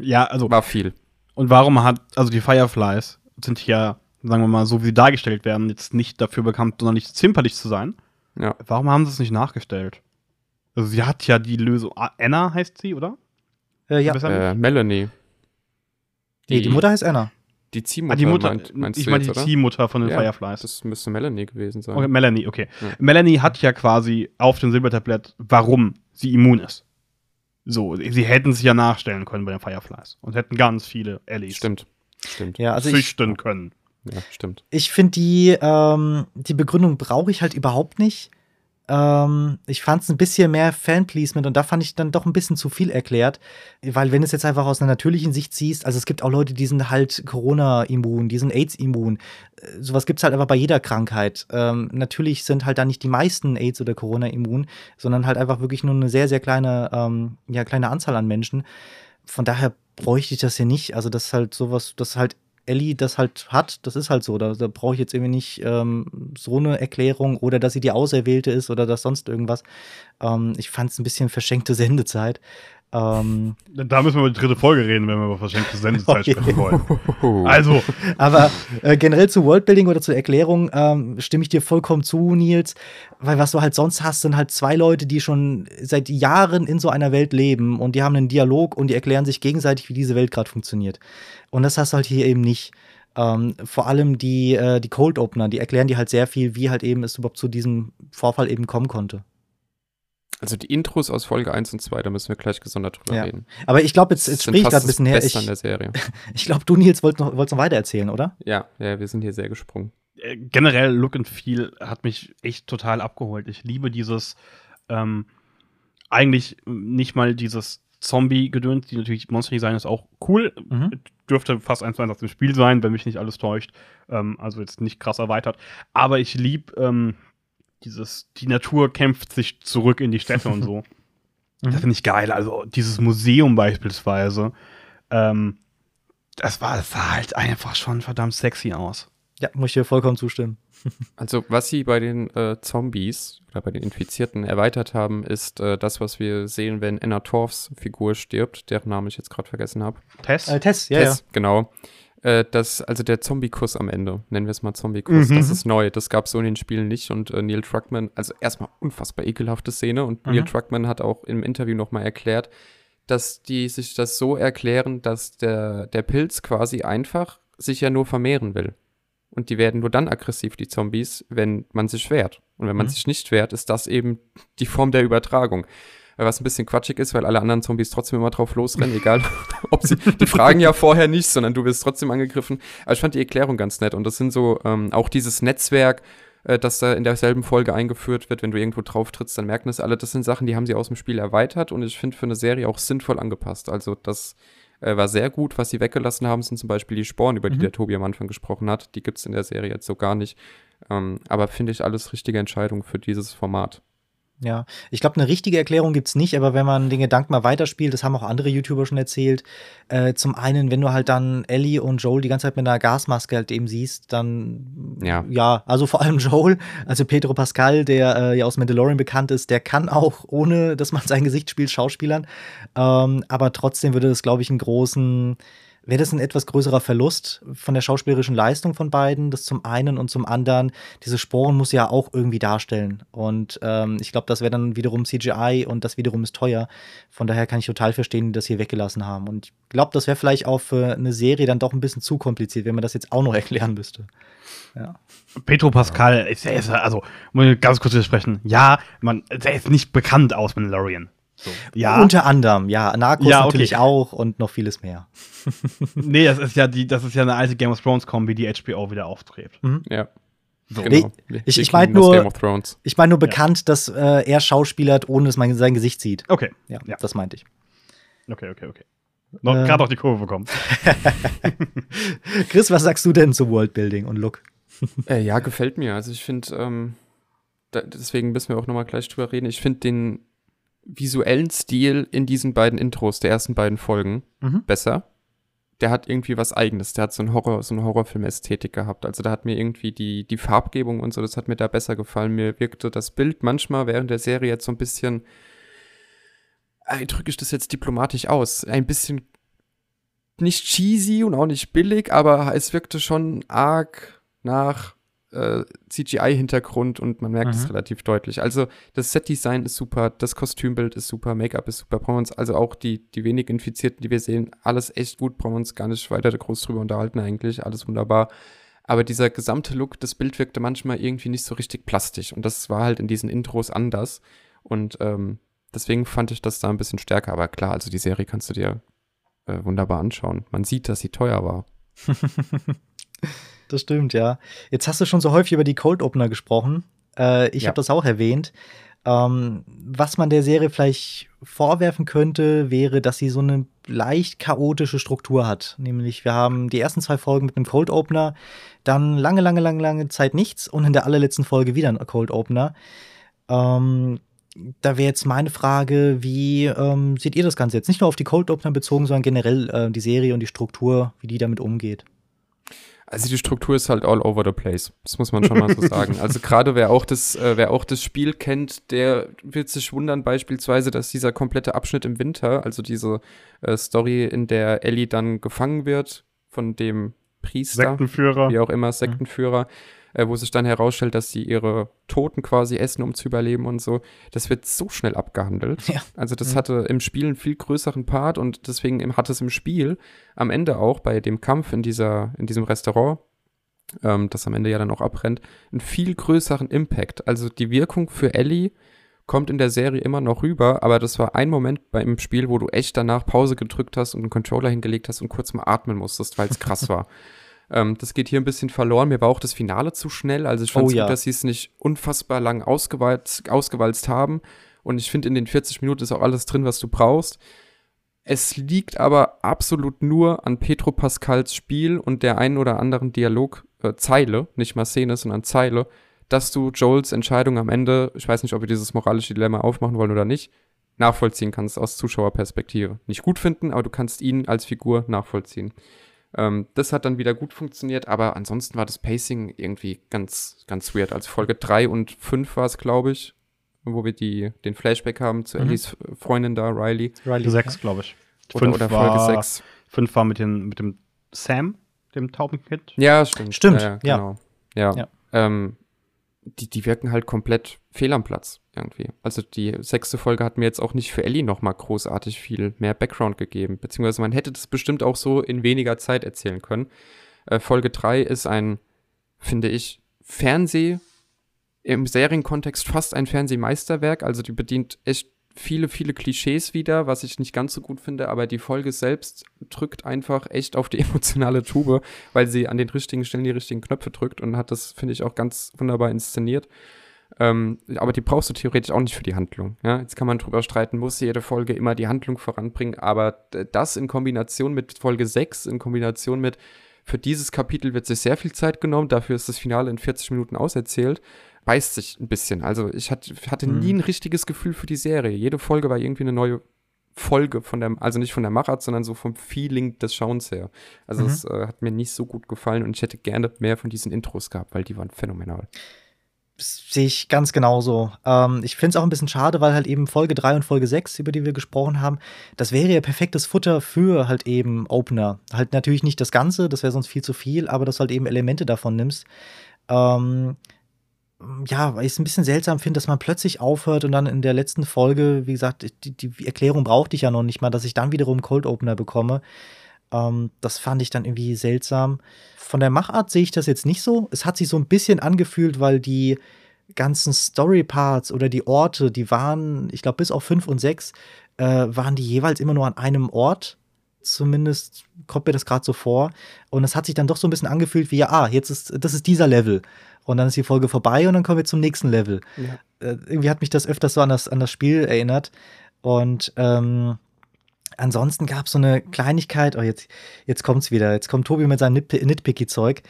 Ja, also. war viel. Und warum hat, also die Fireflies sind ja, sagen wir mal, so wie sie dargestellt werden, jetzt nicht dafür bekannt, sondern nicht zimperlich zu sein. Ja. Warum haben sie es nicht nachgestellt? Also sie hat ja die Lösung. Anna heißt sie, oder? Äh, ja. Äh, Melanie. Nee, die Mutter heißt Anna. Die Ziehmutter, ah, die Mutter, meint, meinst ich meine die? Ziehmutter von den Ja, Fireflies. Das müsste Melanie gewesen sein. Okay, Melanie, okay. Ja. Melanie hat ja quasi auf dem Silbertablett, warum sie immun ist. So, sie hätten sich ja nachstellen können bei den Fireflies und hätten ganz viele Ellies Stimmt. Stimmt. Ja, also ich, züchten können. Ja, stimmt. ich finde die, ähm, die Begründung brauche ich halt überhaupt nicht. Ähm, ich fand es ein bisschen mehr Fanpleasement und da fand ich dann doch ein bisschen zu viel erklärt. Weil, wenn es jetzt einfach aus einer natürlichen Sicht siehst, also es gibt auch Leute, die sind halt Corona-immun, die sind AIDS-immun. Äh, Sowas gibt es halt einfach bei jeder Krankheit. Ähm, natürlich sind halt da nicht die meisten AIDS- oder Corona-immun, sondern halt einfach wirklich nur eine sehr, sehr kleine, ähm, ja, kleine Anzahl an Menschen. Von daher bräuchte ich das hier nicht. Also, das ist halt sowas, das halt Ellie das halt hat, das ist halt so. Da, da brauche ich jetzt irgendwie nicht ähm, so eine Erklärung oder dass sie die Auserwählte ist oder dass sonst irgendwas. Ähm, ich fand es ein bisschen verschenkte Sendezeit. Ähm, Da müssen wir über die dritte Folge reden, wenn wir über verschenkte Sendezeit Okay. sprechen wollen. Oh. Also, aber äh, generell zu Worldbuilding oder zur Erklärung ähm, stimme ich dir vollkommen zu, Nils. Weil was du halt sonst hast, sind halt zwei Leute, die schon seit Jahren in so einer Welt leben und die haben einen Dialog und die erklären sich gegenseitig, wie diese Welt gerade funktioniert. Und das hast du halt hier eben nicht. Ähm, vor allem die, äh, die Cold Opener, die erklären dir halt sehr viel, wie halt eben es überhaupt zu diesem Vorfall eben kommen konnte. Also die Intros aus Folge 1 und 2, da müssen wir gleich gesondert drüber Ja. reden. Aber ich glaube, jetzt, jetzt sprich ich gerade ein das bisschen her. Beste an Ich, der Serie. ich glaube, du, Nils, wolltest noch, wolltest noch weiter erzählen, oder? Ja, ja, wir sind hier sehr gesprungen. äh, generell Look and Feel hat mich echt total abgeholt. Ich liebe dieses, ähm, eigentlich nicht mal dieses Zombie-Gedöns, die natürlich Monster Design ist auch cool. Mhm. Dürfte fast eins zu eins aus dem Spiel sein, wenn mich nicht alles täuscht. Ähm, also jetzt nicht krass erweitert. Aber ich liebe ähm, dieses, die Natur kämpft sich zurück in die Städte und so. Mhm. Das finde ich geil. Also dieses Museum beispielsweise, ähm, das war, das sah halt einfach schon verdammt sexy aus. Ja, muss ich dir vollkommen zustimmen. Also was sie bei den äh, Zombies oder bei den Infizierten erweitert haben, ist äh, das, was wir sehen, wenn Anna Torfs Figur stirbt, deren Namen ich jetzt gerade vergessen habe. Tess? Äh, Tess, ja, Tess, genau. Äh, das, also der Zombie-Kuss am Ende, nennen wir es mal Zombie-Kuss, Mhm. das ist neu. Das gab es so in den Spielen nicht. Und äh, Neil Druckmann, also erstmal unfassbar ekelhafte Szene. Und Mhm. Neil Druckmann hat auch im Interview nochmal erklärt, dass die sich das so erklären, dass der, der Pilz quasi einfach sich ja nur vermehren will. Und die werden nur dann aggressiv, die Zombies, wenn man sich wehrt. Und wenn man Mhm. sich nicht wehrt, ist das eben die Form der Übertragung. Was ein bisschen quatschig ist, weil alle anderen Zombies trotzdem immer drauf losrennen, egal ob sie, die fragen ja vorher nicht, sondern du wirst trotzdem angegriffen. Aber ich fand die Erklärung ganz nett und das sind so, ähm, auch dieses Netzwerk, äh, das da in derselben Folge eingeführt wird, wenn du irgendwo drauf trittst, dann merken das alle, das sind Sachen, die haben sie aus dem Spiel erweitert und ich finde für eine Serie auch sinnvoll angepasst. Also das äh, war sehr gut. Was sie weggelassen haben, sind zum Beispiel die Sporen, über die Mhm. der Tobi am Anfang gesprochen hat. Die gibt es in der Serie jetzt so gar nicht. Ähm, aber finde ich alles richtige Entscheidung für dieses Format. Ja, ich glaube, eine richtige Erklärung gibt's nicht, aber wenn man den Gedanken mal weiterspielt, das haben auch andere YouTuber schon erzählt, äh, zum einen, wenn du halt dann Ellie und Joel die ganze Zeit mit einer Gasmaske halt eben siehst, dann Ja. ja, also vor allem Joel, also Pedro Pascal, der äh, ja aus Mandalorian bekannt ist, der kann auch, ohne dass man sein Gesicht spielt, Schauspielern. Ähm, aber trotzdem würde das, glaube ich, einen großen, wäre das ein etwas größerer Verlust von der schauspielerischen Leistung von beiden, das zum einen und zum anderen, diese Sporen muss ja auch irgendwie darstellen. Und ähm, ich glaube, das wäre dann wiederum CGI und das wiederum ist teuer. Von daher kann ich total verstehen, die das hier weggelassen haben. Und ich glaube, das wäre vielleicht auch für eine Serie dann doch ein bisschen zu kompliziert, wenn man das jetzt auch noch erklären müsste. Ja. Pedro Pascal ist, ist also, muss ich ganz kurz widersprechen. Ja, man, der ist nicht bekannt aus Mandalorian. So. Ja, Unter anderem, ja. Narcos Ja, okay. natürlich auch und noch vieles mehr. nee, das ist ja die, das ist ja eine alte Game of Thrones Kombi, die HBO wieder auftritt. Ja. So. Genau. Ich, ich meine nur, ich mein nur Ja. bekannt, dass äh, er schauspielert, ohne dass man sein Gesicht sieht. Okay. Ja, Ja. das meinte ich. Okay, okay, okay. Noch Äh. gerade auf die Kurve bekommen. Chris, was sagst du denn zu Worldbuilding und Look? Äh, ja, gefällt mir. Also ich finde, ähm, deswegen müssen wir auch nochmal gleich drüber reden. Ich finde den visuellen Stil in diesen beiden Intros der ersten beiden Folgen Mhm. besser. Der hat irgendwie was Eigenes. Der hat so, ein Horror, so eine Horrorfilm-Ästhetik gehabt. Also da hat mir irgendwie die, die Farbgebung und so, das hat mir da besser gefallen. Mir wirkte das Bild manchmal während der Serie jetzt so ein bisschen, äh, drücke ich das jetzt diplomatisch aus, ein bisschen nicht cheesy und auch nicht billig, aber es wirkte schon arg nach äh, CGI-Hintergrund und man merkt es Mhm. relativ deutlich. Also das Set-Design ist super, das Kostümbild ist super, Make-up ist super, brauchen wir uns, also auch die, die wenig Infizierten, die wir sehen, alles echt gut, brauchen wir uns gar nicht weiter groß drüber unterhalten eigentlich, alles wunderbar. Aber dieser gesamte Look, das Bild wirkte manchmal irgendwie nicht so richtig plastisch und das war halt in diesen Intros anders und ähm, deswegen fand ich das da ein bisschen stärker, aber klar, also die Serie kannst du dir äh, wunderbar anschauen. Man sieht, dass sie teuer war. Das stimmt, ja. Jetzt hast du schon so häufig über die Cold Opener gesprochen. Äh, ich Ja. habe das auch erwähnt. Ähm, was man der Serie vielleicht vorwerfen könnte, wäre, dass sie so eine leicht chaotische Struktur hat. Nämlich, wir haben die ersten zwei Folgen mit einem Cold Opener, dann lange, lange, lange, lange Zeit nichts und in der allerletzten Folge wieder ein Cold Opener. Ähm, da wäre jetzt meine Frage, wie ähm, seht ihr das Ganze jetzt? Nicht nur auf die Cold Opener bezogen, sondern generell äh, die Serie und die Struktur, wie die damit umgeht. Also die Struktur ist halt all over the place. Das muss man schon mal so sagen. Also gerade wer auch das, äh, wer auch das Spiel kennt, der wird sich wundern beispielsweise, dass dieser komplette Abschnitt im Winter, also diese äh, Story, in der Ellie dann gefangen wird von dem Priester, Sektenführer. wie auch immer, Sektenführer, äh, wo sich dann herausstellt, dass sie ihre Toten quasi essen, um zu überleben und so. Das wird so schnell abgehandelt. Ja. Also das Mhm. hatte im Spiel einen viel größeren Part und deswegen hat es im Spiel am Ende auch bei dem Kampf in dieser, in diesem Restaurant, ähm, das am Ende ja dann auch abbrennt, einen viel größeren Impact. Also die Wirkung für Ellie kommt in der Serie immer noch rüber, aber das war ein Moment beim Spiel, wo du echt danach Pause gedrückt hast und einen Controller hingelegt hast und kurz mal atmen musstest, weil es krass war. Ähm, das geht hier ein bisschen verloren. Mir war auch das Finale zu schnell. Also ich fand es Oh ja. gut, dass sie es nicht unfassbar lang ausgewalzt, ausgewalzt haben. Und ich finde, in den 40 Minuten ist auch alles drin, was du brauchst. Es liegt aber absolut nur an Petro Pascals Spiel und der einen oder anderen Dialogzeile, äh, nicht mal Szene, sondern Zeile, dass du Joels Entscheidung am Ende, ich weiß nicht, ob wir dieses moralische Dilemma aufmachen wollen oder nicht, nachvollziehen kannst aus Zuschauerperspektive. Nicht gut finden, aber du kannst ihn als Figur nachvollziehen. Ähm, das hat dann wieder gut funktioniert, aber ansonsten war das Pacing irgendwie ganz, ganz weird. Also Folge 3 und 5 war es, glaube ich, wo wir die, den Flashback haben zu Mhm. Ellies Freundin da, Riley. Riley. Sechs, glaube ich. Oder, Fünf oder war, Folge 6. Fünf war mit, den, mit dem Sam, dem Taubenkind. Ja, stimmt. Stimmt, ja. ja. Genau. Ja. Ja. Ähm, die, die wirken halt komplett fehl am Platz irgendwie. Also die sechste Folge hat mir jetzt auch nicht für Ellie noch mal großartig viel mehr Background gegeben. Beziehungsweise man hätte das bestimmt auch so in weniger Zeit erzählen können. Äh, Folge 3 ist ein, finde ich, Fernseh, im Serienkontext fast ein Fernsehmeisterwerk. Also die bedient echt viele, viele Klischees wieder, was ich nicht ganz so gut finde, aber die Folge selbst drückt einfach echt auf die emotionale Tube, weil sie an den richtigen Stellen die richtigen Knöpfe drückt und hat das, finde ich, auch ganz wunderbar inszeniert. Ähm, aber die brauchst du theoretisch auch nicht für die Handlung. Ja? Jetzt kann man drüber streiten, muss jede Folge immer die Handlung voranbringen, aber das in Kombination mit Folge 6, in Kombination mit, für dieses Kapitel wird sich sehr viel Zeit genommen, dafür ist das Finale in 40 Minuten auserzählt, beißt sich ein bisschen. Also ich hat, hatte Mhm. nie ein richtiges Gefühl für die Serie. Jede Folge war irgendwie eine neue Folge von der, also nicht von der Machart, sondern so vom Feeling des Schauens her. Also Mhm. es äh, hat mir nicht so gut gefallen und ich hätte gerne mehr von diesen Intros gehabt, weil die waren phänomenal. Sehe ich ganz genauso. Ähm, ich finde es auch ein bisschen schade, weil halt eben Folge 3 und Folge 6, über die wir gesprochen haben, das wäre ja perfektes Futter für halt eben Opener. Halt natürlich nicht das Ganze, das wäre sonst viel zu viel, aber dass du halt eben Elemente davon nimmst. Ähm, ja, weil ich es ein bisschen seltsam finde, dass man plötzlich aufhört und dann in der letzten Folge, wie gesagt, die, die Erklärung brauchte ich ja noch nicht mal, dass ich dann wiederum Cold Opener bekomme. Ähm, das fand ich dann irgendwie seltsam. Von der Machart sehe ich das jetzt nicht so. Es hat sich so ein bisschen angefühlt, weil die ganzen Story-Parts oder die Orte, die waren, ich glaube, bis auf fünf und sechs, äh, waren die jeweils immer nur an einem Ort. Zumindest kommt mir das gerade so vor. Und es hat sich dann doch so ein bisschen angefühlt wie, ja, ah, jetzt ist, das ist dieser Level. Und dann ist die Folge vorbei und dann kommen wir zum nächsten Level. Ja. Äh, irgendwie hat mich das öfters so an das, an das Spiel erinnert. Und ähm, ansonsten gab es so eine Kleinigkeit, oh, jetzt, jetzt kommt es wieder, jetzt kommt Tobi mit seinem Nit Nitpicky-Zeug.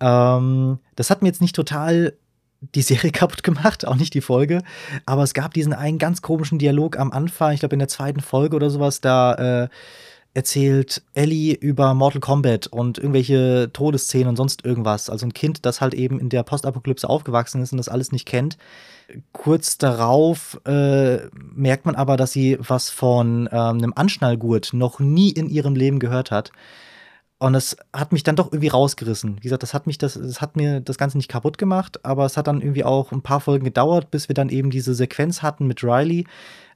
Ähm, das hat mir jetzt nicht total die Serie kaputt gemacht, auch nicht die Folge. Aber es gab diesen einen ganz komischen Dialog am Anfang, ich glaube in der zweiten Folge oder sowas, da äh, erzählt Ellie über Mortal Kombat und irgendwelche Todesszenen und sonst irgendwas. Also ein Kind, das halt eben in der Postapokalypse aufgewachsen ist und das alles nicht kennt. Kurz darauf äh, merkt man aber, dass sie was von ähm, einem Anschnallgurt noch nie in ihrem Leben gehört hat. Und es hat mich dann doch irgendwie rausgerissen. Wie gesagt, das hat mich das, das hat mir das Ganze nicht kaputt gemacht, aber es hat dann irgendwie auch ein paar Folgen gedauert, bis wir dann eben diese Sequenz hatten mit Riley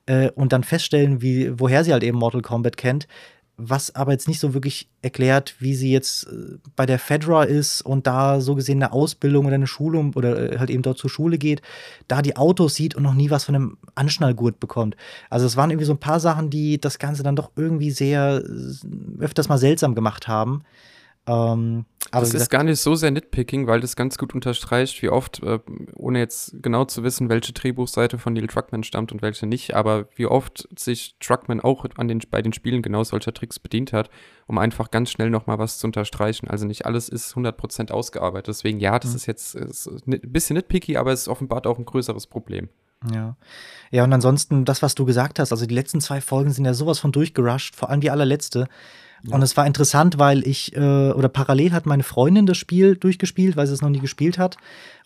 äh, und dann feststellen, wie, woher sie halt eben Mortal Kombat kennt was aber jetzt nicht so wirklich erklärt, wie sie jetzt äh, bei der Fedra ist und da so gesehen eine Ausbildung oder eine Schulung oder äh, halt eben dort zur Schule geht, da die Autos sieht und noch nie was von einem Anschnallgurt bekommt. Also es waren irgendwie so ein paar Sachen, die das Ganze dann doch irgendwie sehr äh, öfters mal seltsam gemacht haben. Ähm, aber das ist gar nicht so sehr nitpicking, weil das ganz gut unterstreicht, wie oft, äh, ohne jetzt genau zu wissen, welche Drehbuchseite von Neil Truckman stammt und welche nicht, aber wie oft sich Truckman auch an den, bei den Spielen genau solcher Tricks bedient hat, um einfach ganz schnell nochmal was zu unterstreichen. Also nicht alles ist 100% ausgearbeitet. Deswegen, ja, das mhm. ist jetzt ist ein bisschen nitpicky, aber es offenbart auch ein größeres Problem. Ja. Ja, und ansonsten das, was du gesagt hast, also die letzten zwei Folgen sind ja sowas von durchgerusht, vor allem die allerletzte. Ja. Und es war interessant, weil ich, äh, oder parallel hat meine Freundin das Spiel durchgespielt, weil sie es noch nie gespielt hat.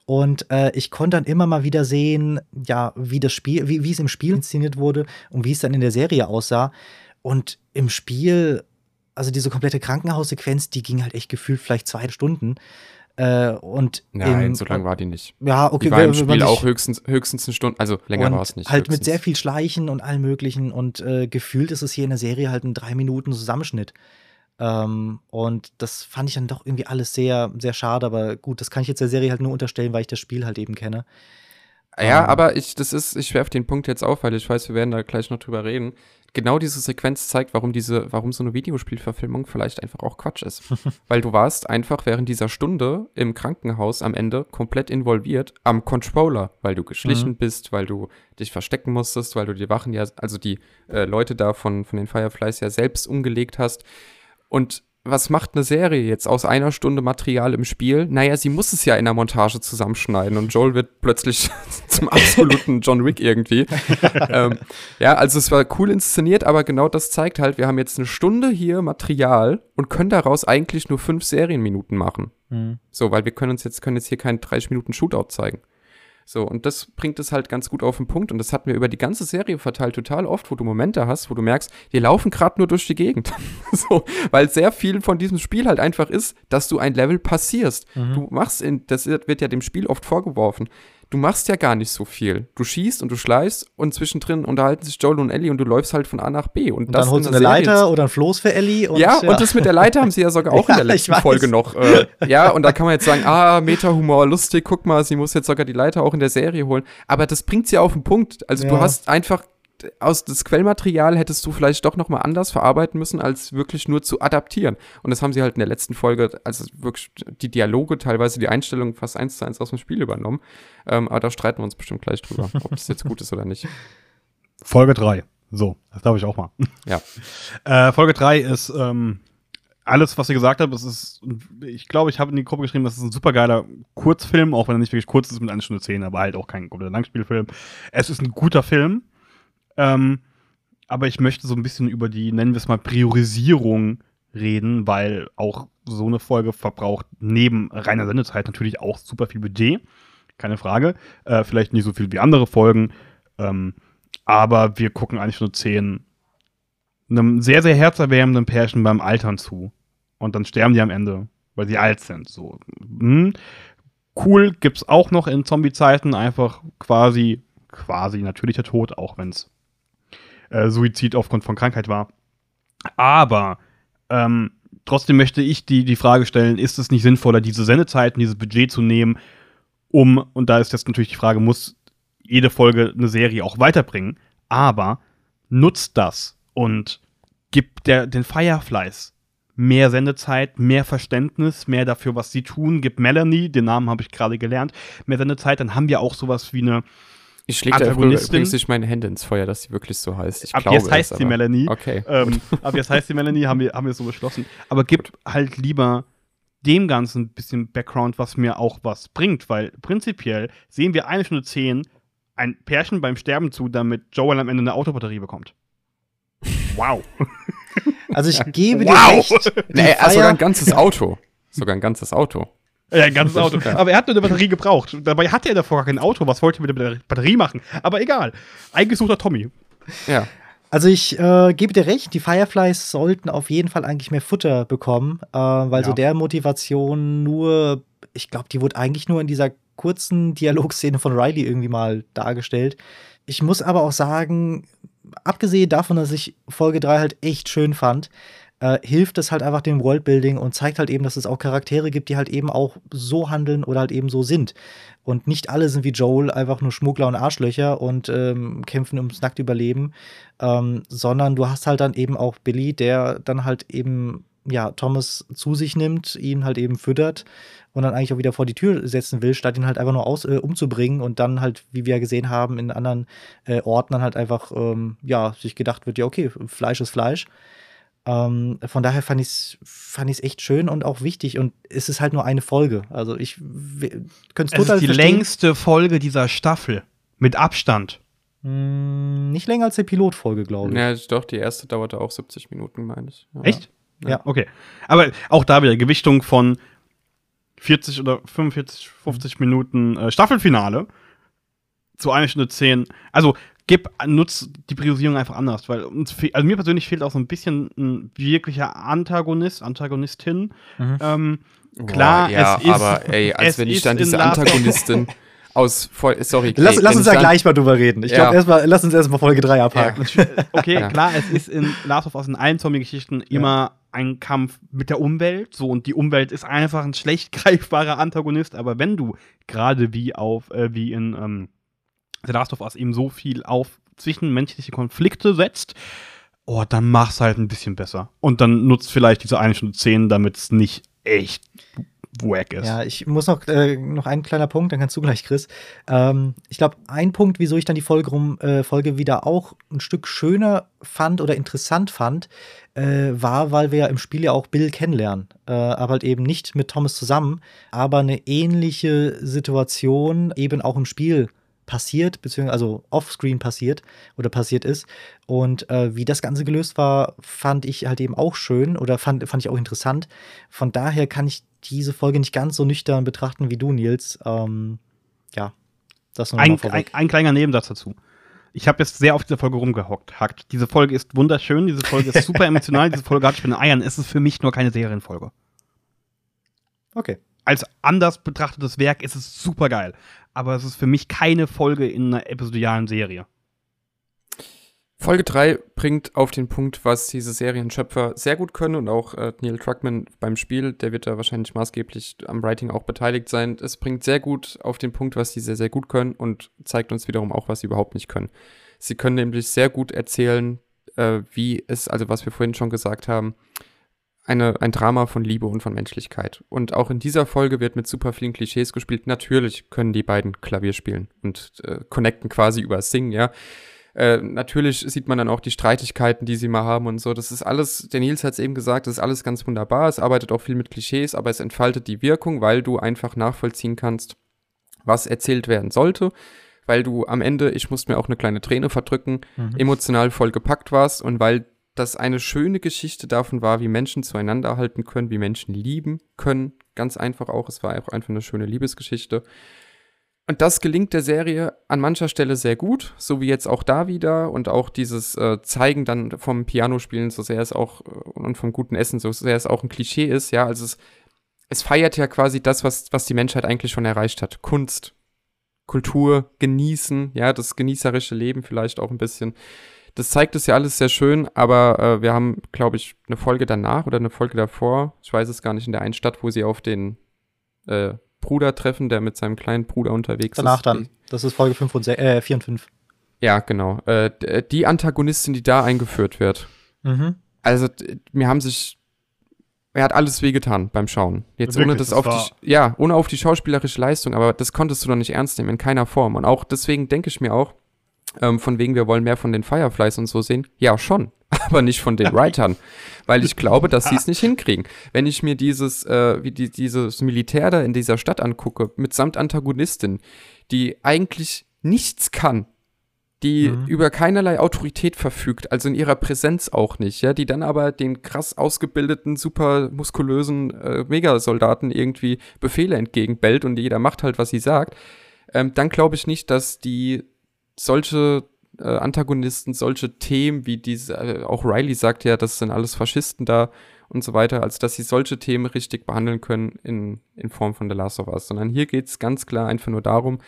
Und äh, ich konnte dann immer mal wieder sehen, ja, wie das Spiel, wie, wie es im Spiel inszeniert wurde und wie es dann in der Serie aussah. Und im Spiel, also diese komplette Krankenhaussequenz, die ging halt echt gefühlt vielleicht zwei Stunden. Äh, und Nein, im, so lang war die nicht. Ja, okay. Die war im Spiel auch höchstens, höchstens eine Stunde, also länger war es nicht. Halt höchstens. mit sehr viel Schleichen und allem möglichen und äh, gefühlt ist es hier in der Serie halt ein drei Minuten Zusammenschnitt. Ähm, und das fand ich dann doch irgendwie alles sehr, sehr schade, aber gut, das kann ich jetzt der Serie halt nur unterstellen, weil ich das Spiel halt eben kenne. Ja, ähm, aber ich, das ist, ich werfe den Punkt jetzt auf, weil ich weiß, wir werden da gleich noch drüber reden genau diese Sequenz zeigt, warum diese, warum so eine Videospielverfilmung vielleicht einfach auch Quatsch ist. Weil du warst einfach während dieser Stunde im Krankenhaus am Ende komplett involviert am Controller, weil du geschlichen mhm. bist, weil du dich verstecken musstest, weil du die Wachen ja, also die äh, Leute da von, von den Fireflies ja selbst umgelegt hast. Und was macht eine Serie jetzt aus einer Stunde Material im Spiel? Naja, sie muss es ja in der Montage zusammenschneiden und Joel wird plötzlich zum absoluten John Wick irgendwie. ähm, ja, also es war cool inszeniert, aber genau das zeigt halt, wir haben jetzt eine Stunde hier Material und können daraus eigentlich nur fünf Serienminuten machen. Mhm. So, weil wir können uns jetzt, können jetzt hier keinen 30 Minuten Shootout zeigen. So, und das bringt es halt ganz gut auf den Punkt. Und das hatten wir über die ganze Serie verteilt total oft, wo du Momente hast, wo du merkst, wir laufen gerade nur durch die Gegend. so, weil sehr viel von diesem Spiel halt einfach ist, dass du ein Level passierst. Mhm. Du machst in, das wird ja dem Spiel oft vorgeworfen du machst ja gar nicht so viel. Du schießt und du schleißt und zwischendrin unterhalten sich Joel und Ellie und du läufst halt von A nach B. Und, und dann holst du eine Leiter oder ein Floß für Ellie. Und, ja, ja, und das mit der Leiter haben sie ja sogar auch ja, in der letzten Folge noch. Äh, ja, und da kann man jetzt sagen, ah, Meta-Humor, lustig, guck mal, sie muss jetzt sogar die Leiter auch in der Serie holen. Aber das bringt sie auf den Punkt. Also ja. du hast einfach aus das Quellmaterial hättest du vielleicht doch noch mal anders verarbeiten müssen, als wirklich nur zu adaptieren. Und das haben sie halt in der letzten Folge, also wirklich die Dialoge, teilweise die Einstellungen fast eins zu eins aus dem Spiel übernommen. Ähm, aber da streiten wir uns bestimmt gleich drüber, ob das jetzt gut ist oder nicht. Folge 3. So, das darf ich auch mal. Ja. äh, Folge 3 ist ähm, alles, was ihr gesagt habt. Es ist, ich glaube, ich habe in die Gruppe geschrieben, das ist ein supergeiler Kurzfilm, auch wenn er nicht wirklich kurz ist mit 1 Stunde 10, aber halt auch kein kompletter Langspielfilm. Es ist ein guter Film ähm, aber ich möchte so ein bisschen über die, nennen wir es mal, Priorisierung reden, weil auch so eine Folge verbraucht neben reiner Sendezeit natürlich auch super viel Budget. Keine Frage. Äh, vielleicht nicht so viel wie andere Folgen. Ähm, aber wir gucken eigentlich nur zehn einem sehr, sehr herzerwärmenden Pärchen beim Altern zu. Und dann sterben die am Ende, weil sie alt sind. So. Hm. Cool gibt's auch noch in Zombie-Zeiten einfach quasi, quasi natürlicher Tod, auch wenn es äh, Suizid aufgrund von Krankheit war. Aber ähm, trotzdem möchte ich die, die Frage stellen, ist es nicht sinnvoller, diese Sendezeiten, dieses Budget zu nehmen, um, und da ist jetzt natürlich die Frage, muss jede Folge eine Serie auch weiterbringen, aber nutzt das und gibt der, den Fireflies mehr Sendezeit, mehr Verständnis, mehr dafür, was sie tun. Gibt Melanie, den Namen habe ich gerade gelernt, mehr Sendezeit. Dann haben wir auch sowas wie eine Ich schläge übrigens nicht meine Hände ins Feuer, dass sie wirklich so heißt. Ich Ab glaube jetzt heißt es, sie aber- Melanie. Okay. Ähm, aber jetzt heißt die Melanie, haben wir, haben wir so beschlossen. Aber gib halt lieber dem Ganzen ein bisschen Background, was mir auch was bringt, weil prinzipiell sehen wir eine Stunde zehn ein Pärchen beim Sterben zu, damit Joel am Ende eine Autobatterie bekommt. Wow. Also ich gebe Wow. dir recht. Nee, also sogar Feier- ein ganzes Auto. Sogar ein ganzes Auto. Ja, ein ganzes Auto. Aber er hat nur eine Batterie gebraucht. Dabei hatte er davor gar kein Auto. Was wollte er mit der Batterie machen? Aber egal. Eingesuchter Tommy. Ja. Also ich äh, gebe dir recht, die Fireflies sollten auf jeden Fall eigentlich mehr Futter bekommen, äh, weil so Ja. der Motivation nur, ich glaube, die wurde eigentlich nur in dieser kurzen Dialogszene von Riley irgendwie mal dargestellt. Ich muss aber auch sagen, abgesehen davon, dass ich Folge 3 halt echt schön fand, äh, hilft es halt einfach dem Worldbuilding und zeigt halt eben, dass es auch Charaktere gibt, die halt eben auch so handeln oder halt eben so sind. Und nicht alle sind wie Joel einfach nur Schmuggler und Arschlöcher und ähm, kämpfen ums nackte Überleben, ähm, sondern du hast halt dann eben auch Billy, der dann halt eben ja Thomas zu sich nimmt, ihn halt eben füttert und dann eigentlich auch wieder vor die Tür setzen will, statt ihn halt einfach nur aus, äh, umzubringen und dann halt, wie wir gesehen haben, in anderen äh, Orten dann halt einfach ähm, ja sich gedacht wird, ja okay, Fleisch ist Fleisch. Ähm, von daher fand ich es fand ich's echt schön und auch wichtig. Und es ist halt nur eine Folge. Also ich könnte es Es total ist die verstehen. längste Folge dieser Staffel. Mit Abstand. Mm, nicht länger als die Pilotfolge, glaube ich. Ja, doch, die erste dauerte auch 70 Minuten, meine ich. Ja. Echt? Ja. Okay. Aber auch da wieder Gewichtung von 40 oder 45, 50 Minuten äh, Staffelfinale zu einer Stunde 10. Also gib, nutz die Priorisierung einfach anders, weil uns fe- also mir persönlich fehlt auch so ein bisschen ein wirklicher Antagonist, Antagonistin. Mhm. Ähm, Boah, Klar, ja, es ist- aber ey, als es wenn ich ist dann in diese Antagonistin aus voll, sorry, Lass, ey, lass wenn uns ja dann- gleich mal drüber reden. Ich Ja. glaube, erstmal, lass uns erstmal Folge 3 abhaken. Okay, Ja. klar, es ist in Last of Us in allen Zombie-Geschichten immer ein Kampf mit der Umwelt. So, und die Umwelt ist einfach ein schlecht greifbarer Antagonist. Aber wenn du gerade wie auf, äh, wie in ähm, The Last of Us eben so viel auf zwischenmenschliche Konflikte setzt, oh, dann mach's halt ein bisschen besser. Und dann nutzt vielleicht diese eine Stunde 10, damit es nicht echt wack ist. Ja, ich muss noch, äh, noch einen kleiner Punkt, dann kannst du gleich, Chris. Ähm, ich glaube, ein Punkt, wieso ich dann die Folge, rum, äh, Folge wieder auch ein Stück schöner fand oder interessant fand, äh, war, weil wir ja im Spiel ja auch Bill kennenlernen. Äh, aber halt eben nicht mit Thomas zusammen, aber eine ähnliche Situation eben auch im Spiel passiert, beziehungsweise also offscreen passiert oder passiert ist. Und äh, wie das Ganze gelöst war, fand ich halt eben auch schön oder fand, fand ich auch interessant. Von daher kann ich diese Folge nicht ganz so nüchtern betrachten wie du, Nils. Ähm, ja, das nur Ein, ein, ein kleiner Nebensatz dazu. Ich habe jetzt sehr auf diese Folge rumgehockt. Hackt. Diese Folge ist wunderschön, diese Folge ist super emotional, diese Folge hat Spinnen Eiern. Es ist für mich nur keine Serienfolge. Okay. Als anders betrachtetes Werk ist es super geil. Aber es ist für mich keine Folge in einer episodialen Serie. Folge 3 bringt auf den Punkt, was diese Serienschöpfer sehr gut können und auch äh, Neil Druckmann beim Spiel, der wird da wahrscheinlich maßgeblich am Writing auch beteiligt sein. Es bringt sehr gut auf den Punkt, was sie sehr, sehr gut können und zeigt uns wiederum auch, was sie überhaupt nicht können. Sie können nämlich sehr gut erzählen, äh, wie es, also was wir vorhin schon gesagt haben, eine, ein Drama von Liebe und von Menschlichkeit. Und auch in dieser Folge wird mit super vielen Klischees gespielt. Natürlich können die beiden Klavier spielen und äh, connecten quasi über Singen, ja. Äh, natürlich sieht man dann auch die Streitigkeiten, die sie mal haben und so. Das ist alles, der Nils hat es eben gesagt, das ist alles ganz wunderbar. Es arbeitet auch viel mit Klischees, aber es entfaltet die Wirkung, weil du einfach nachvollziehen kannst, was erzählt werden sollte. Weil du am Ende, ich musste mir auch eine kleine Träne verdrücken, Mhm. emotional voll gepackt warst und weil das eine schöne Geschichte davon war, wie Menschen zueinander halten können, wie Menschen lieben können. Ganz einfach auch. Es war auch einfach eine schöne Liebesgeschichte. Und das gelingt der Serie an mancher Stelle sehr gut, so wie jetzt auch da wieder und auch dieses äh, Zeigen dann vom Pianospielen, so sehr es auch äh, und vom guten Essen, so sehr es auch ein Klischee ist, ja, also es, es feiert ja quasi das, was, was die Menschheit eigentlich schon erreicht hat. Kunst, Kultur, genießen, ja, das genießerische Leben vielleicht auch ein bisschen. Das zeigt es ja alles sehr schön, aber äh, wir haben, glaube ich, eine Folge danach oder eine Folge davor, ich weiß es gar nicht, in der einen Stadt, wo sie auf den äh, Bruder treffen, der mit seinem kleinen Bruder unterwegs Danach ist. dann. Das ist Folge 5 und se- äh, 4 und 5. Ja, genau. Äh, d- die Antagonistin, die da eingeführt wird. Mhm. Also, mir haben sich er hat alles wehgetan beim Schauen. Jetzt Wirklich, ohne das, das auf die, ja, ohne auf die schauspielerische Leistung, aber das konntest du doch nicht ernst nehmen, in keiner Form. Und auch deswegen denke ich mir auch, ähm, von wegen, wir wollen mehr von den Fireflies und so sehen. Ja, schon, aber nicht von den Writern. weil ich glaube, dass sie es nicht hinkriegen. Wenn ich mir dieses, äh, wie die, dieses Militär da in dieser Stadt angucke, mitsamt Antagonistin, die eigentlich nichts kann, die Mhm. über keinerlei Autorität verfügt, also in ihrer Präsenz auch nicht, ja, die dann aber den krass ausgebildeten, super muskulösen äh, Megasoldaten irgendwie Befehle entgegenbellt und jeder macht halt, was sie sagt, ähm, dann glaube ich nicht, dass die solche äh, Antagonisten, solche Themen wie diese, äh, auch Riley sagt ja, das sind alles Faschisten da und so weiter, als dass sie solche Themen richtig behandeln können in, in Form von The Last of Us, sondern hier geht es ganz klar einfach nur darum,